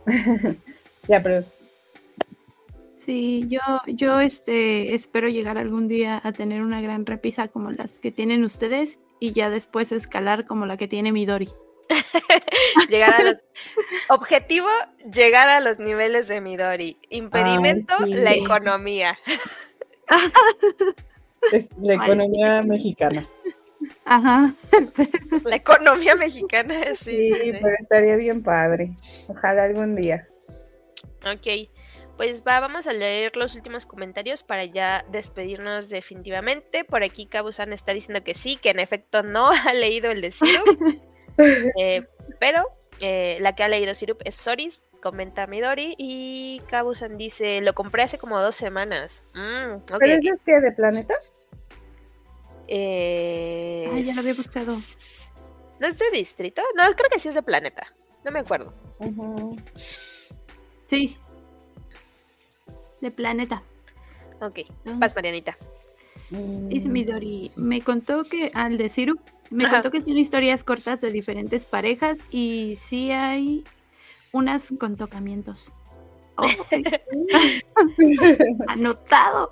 [LAUGHS] ya, pero Sí, yo, yo este, espero llegar algún día a tener una gran repisa como las que tienen ustedes y ya después escalar como la que tiene Midori. [LAUGHS] llegar a los... Objetivo, llegar a los niveles de Midori. Impedimento, la economía. [LAUGHS] [LAUGHS] la economía mexicana. Ajá. La economía mexicana, sí. Sí, pero estaría bien padre. Ojalá algún día. Ok. Pues va, vamos a leer los últimos comentarios para ya despedirnos definitivamente. Por aquí Kabusan está diciendo que sí, que en efecto no [LAUGHS] ha leído el de [LAUGHS] Eh, pero eh, la que ha leído Sirup es Soris, comenta Midori. Y Kabusan dice: Lo compré hace como dos semanas. Mm, ok, ¿Pero ok. ese es que de planeta? Eh, Ay, ya lo había buscado. ¿No es de distrito? No, creo que sí es de planeta. No me acuerdo. Ujú. Sí. De planeta. Ok, vas, Marianita. Dice Midori, me contó que al de Sirup, me Ajá. contó que son historias cortas de diferentes parejas y sí hay unas con tocamientos. Oh, [LAUGHS] anotado.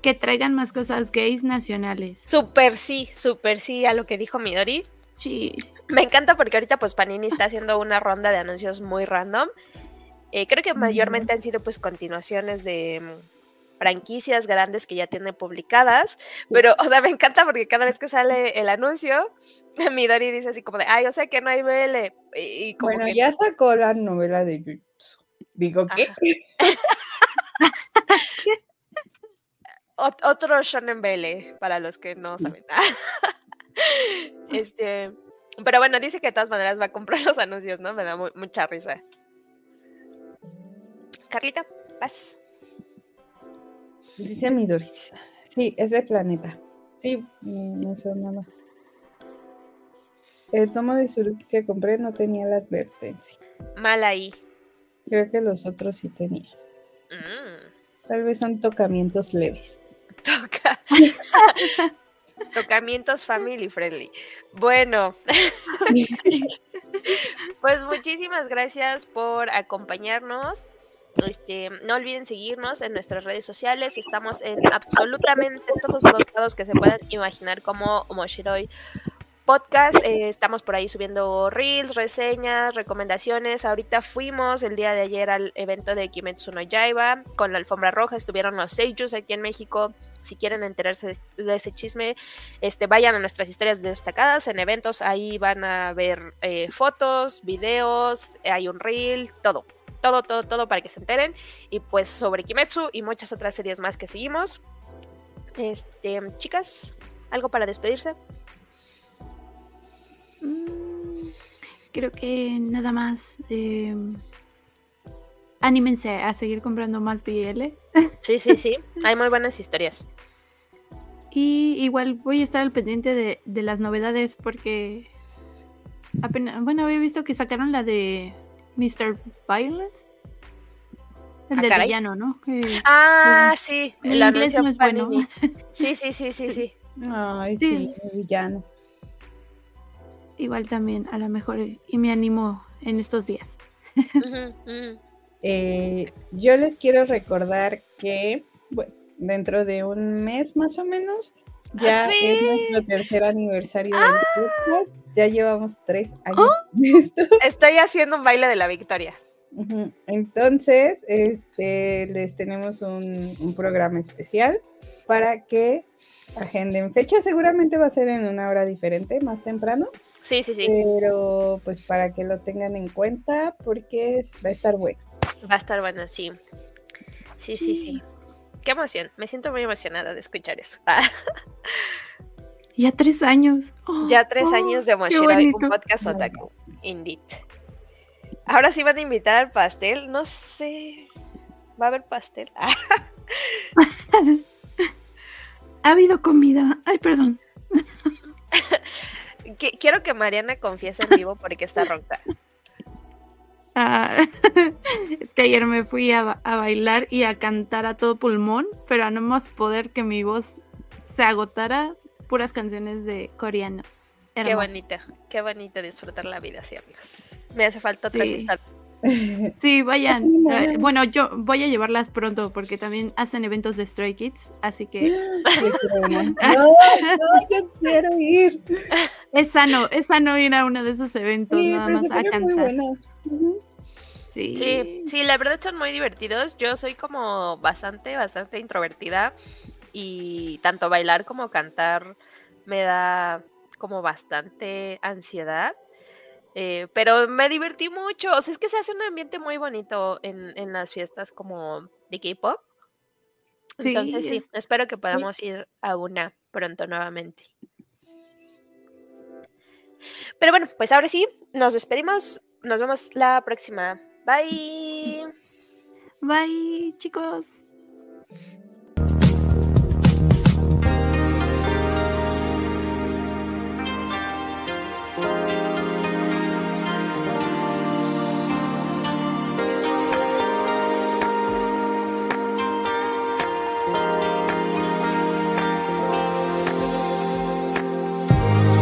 que traigan más cosas gays nacionales. Super sí, super sí a lo que dijo Midori. Sí. Me encanta porque ahorita pues Panini está haciendo una ronda de anuncios muy random. Eh, creo que mayormente han sido pues continuaciones de mm, franquicias grandes que ya tiene publicadas. Pero, o sea, me encanta porque cada vez que sale el anuncio, [LAUGHS] Midori dice así como de, ay, o sea que no hay BL. Y, y como Bueno, que- ya sacó la novela de Jujutsu. Digo, ¿qué? [LAUGHS] Ot- otro shonen BL, para los que no saben. [LAUGHS] este, pero bueno, dice que de todas maneras va a comprar los anuncios, ¿no? Me da mu- mucha risa. Carlita, vas. Dice Midoris. Sí, es de planeta. Sí, mm, me sonaba. El tomo de Suruki que compré no tenía la advertencia. Mal ahí. Creo que los otros sí tenían. Mm, Tal vez son tocamientos leves. toca. [LAUGHS] Tocamientos family friendly. Bueno, [LAUGHS] [LAUGHS] pues muchísimas gracias por acompañarnos. Este, no olviden seguirnos en nuestras redes sociales. Estamos en absolutamente todos los lados que se puedan imaginar como Omoshiroi Podcast. Eh, estamos por ahí subiendo reels, reseñas, recomendaciones. Ahorita fuimos el día de ayer al evento de Kimetsu no Yaiba con la alfombra roja. Estuvieron los Seiyus aquí en México. Si quieren enterarse de, ese chisme, este, vayan a nuestras historias destacadas en eventos. Ahí van a ver eh, fotos, videos, hay un reel, todo todo, todo, todo para que se enteren. Y pues sobre Kimetsu y muchas otras series más que seguimos. Este, chicas, ¿algo para despedirse? Mm, Creo que nada más. eh, anímense a seguir comprando más BL. [LAUGHS] Sí, sí, sí. Hay muy buenas historias. Y igual voy a estar al pendiente de, de las novedades porque apenas, bueno, había visto que sacaron la de Mr. Violence. El Ah, del caray. villano, ¿no? Que- Ah, sí. El inglés no es bueno. [LAUGHS] Sí, sí, sí, sí, sí. Ay, Sí. sí, el villano. igual también, a lo mejor, y me animo en estos días. Eh, yo les quiero recordar que, bueno, dentro de un mes más o menos, ya ¿Ah, sí? es nuestro tercer aniversario del podcast. Ya llevamos tres años de esto. [LAUGHS] Estoy haciendo un baile de la victoria. Entonces, este, les tenemos un, un programa especial para que agenden fecha. Seguramente va a ser en una hora diferente, más temprano, Sí, sí, sí. pero pues para que lo tengan en cuenta porque es- va a estar bueno. Va a estar bueno, sí. Sí, sí, sí. Sí. Qué emoción. Me siento muy emocionada de escuchar eso. [LAUGHS] Ya tres años. Oh, ya tres oh, años de qué Moshiroi, un podcast otaku. Indeed. Ahora sí van a invitar al pastel. No sé. ¿Va a haber pastel? [LAUGHS] Ha habido comida. Ay, perdón. qui- quiero que Mariana confiese en vivo porque está ronca. [LAUGHS] Ah, [LAUGHS] es que ayer me fui a, ba- a bailar y a cantar a todo pulmón, pero a no más poder que mi voz se agotara puras canciones de coreanos. Qué bonito. Qué bonito disfrutar la vida así, amigos. Me hace falta otra Sí. [LAUGHS] Sí, vayan. Eh, no. bueno, yo voy a llevarlas pronto porque también hacen eventos de Stray Kids, así que. [GASPS] [LAUGHS] No, no, yo quiero ir. es sano, es sano ir a uno de esos eventos, Sí, nada más a muy cantar. Ujú. Sí. Sí, sí, la verdad son muy divertidos. Yo soy como bastante, bastante introvertida y tanto bailar como cantar me da como bastante ansiedad. Eh, pero me divertí mucho. O sea, es que se hace un ambiente muy bonito en, en las fiestas como de K-pop. Sí, Entonces sí, es- espero que podamos ir a una pronto nuevamente. Pero bueno, pues ahora sí, nos despedimos. Nos vemos la próxima. Bye. Bye, chicos.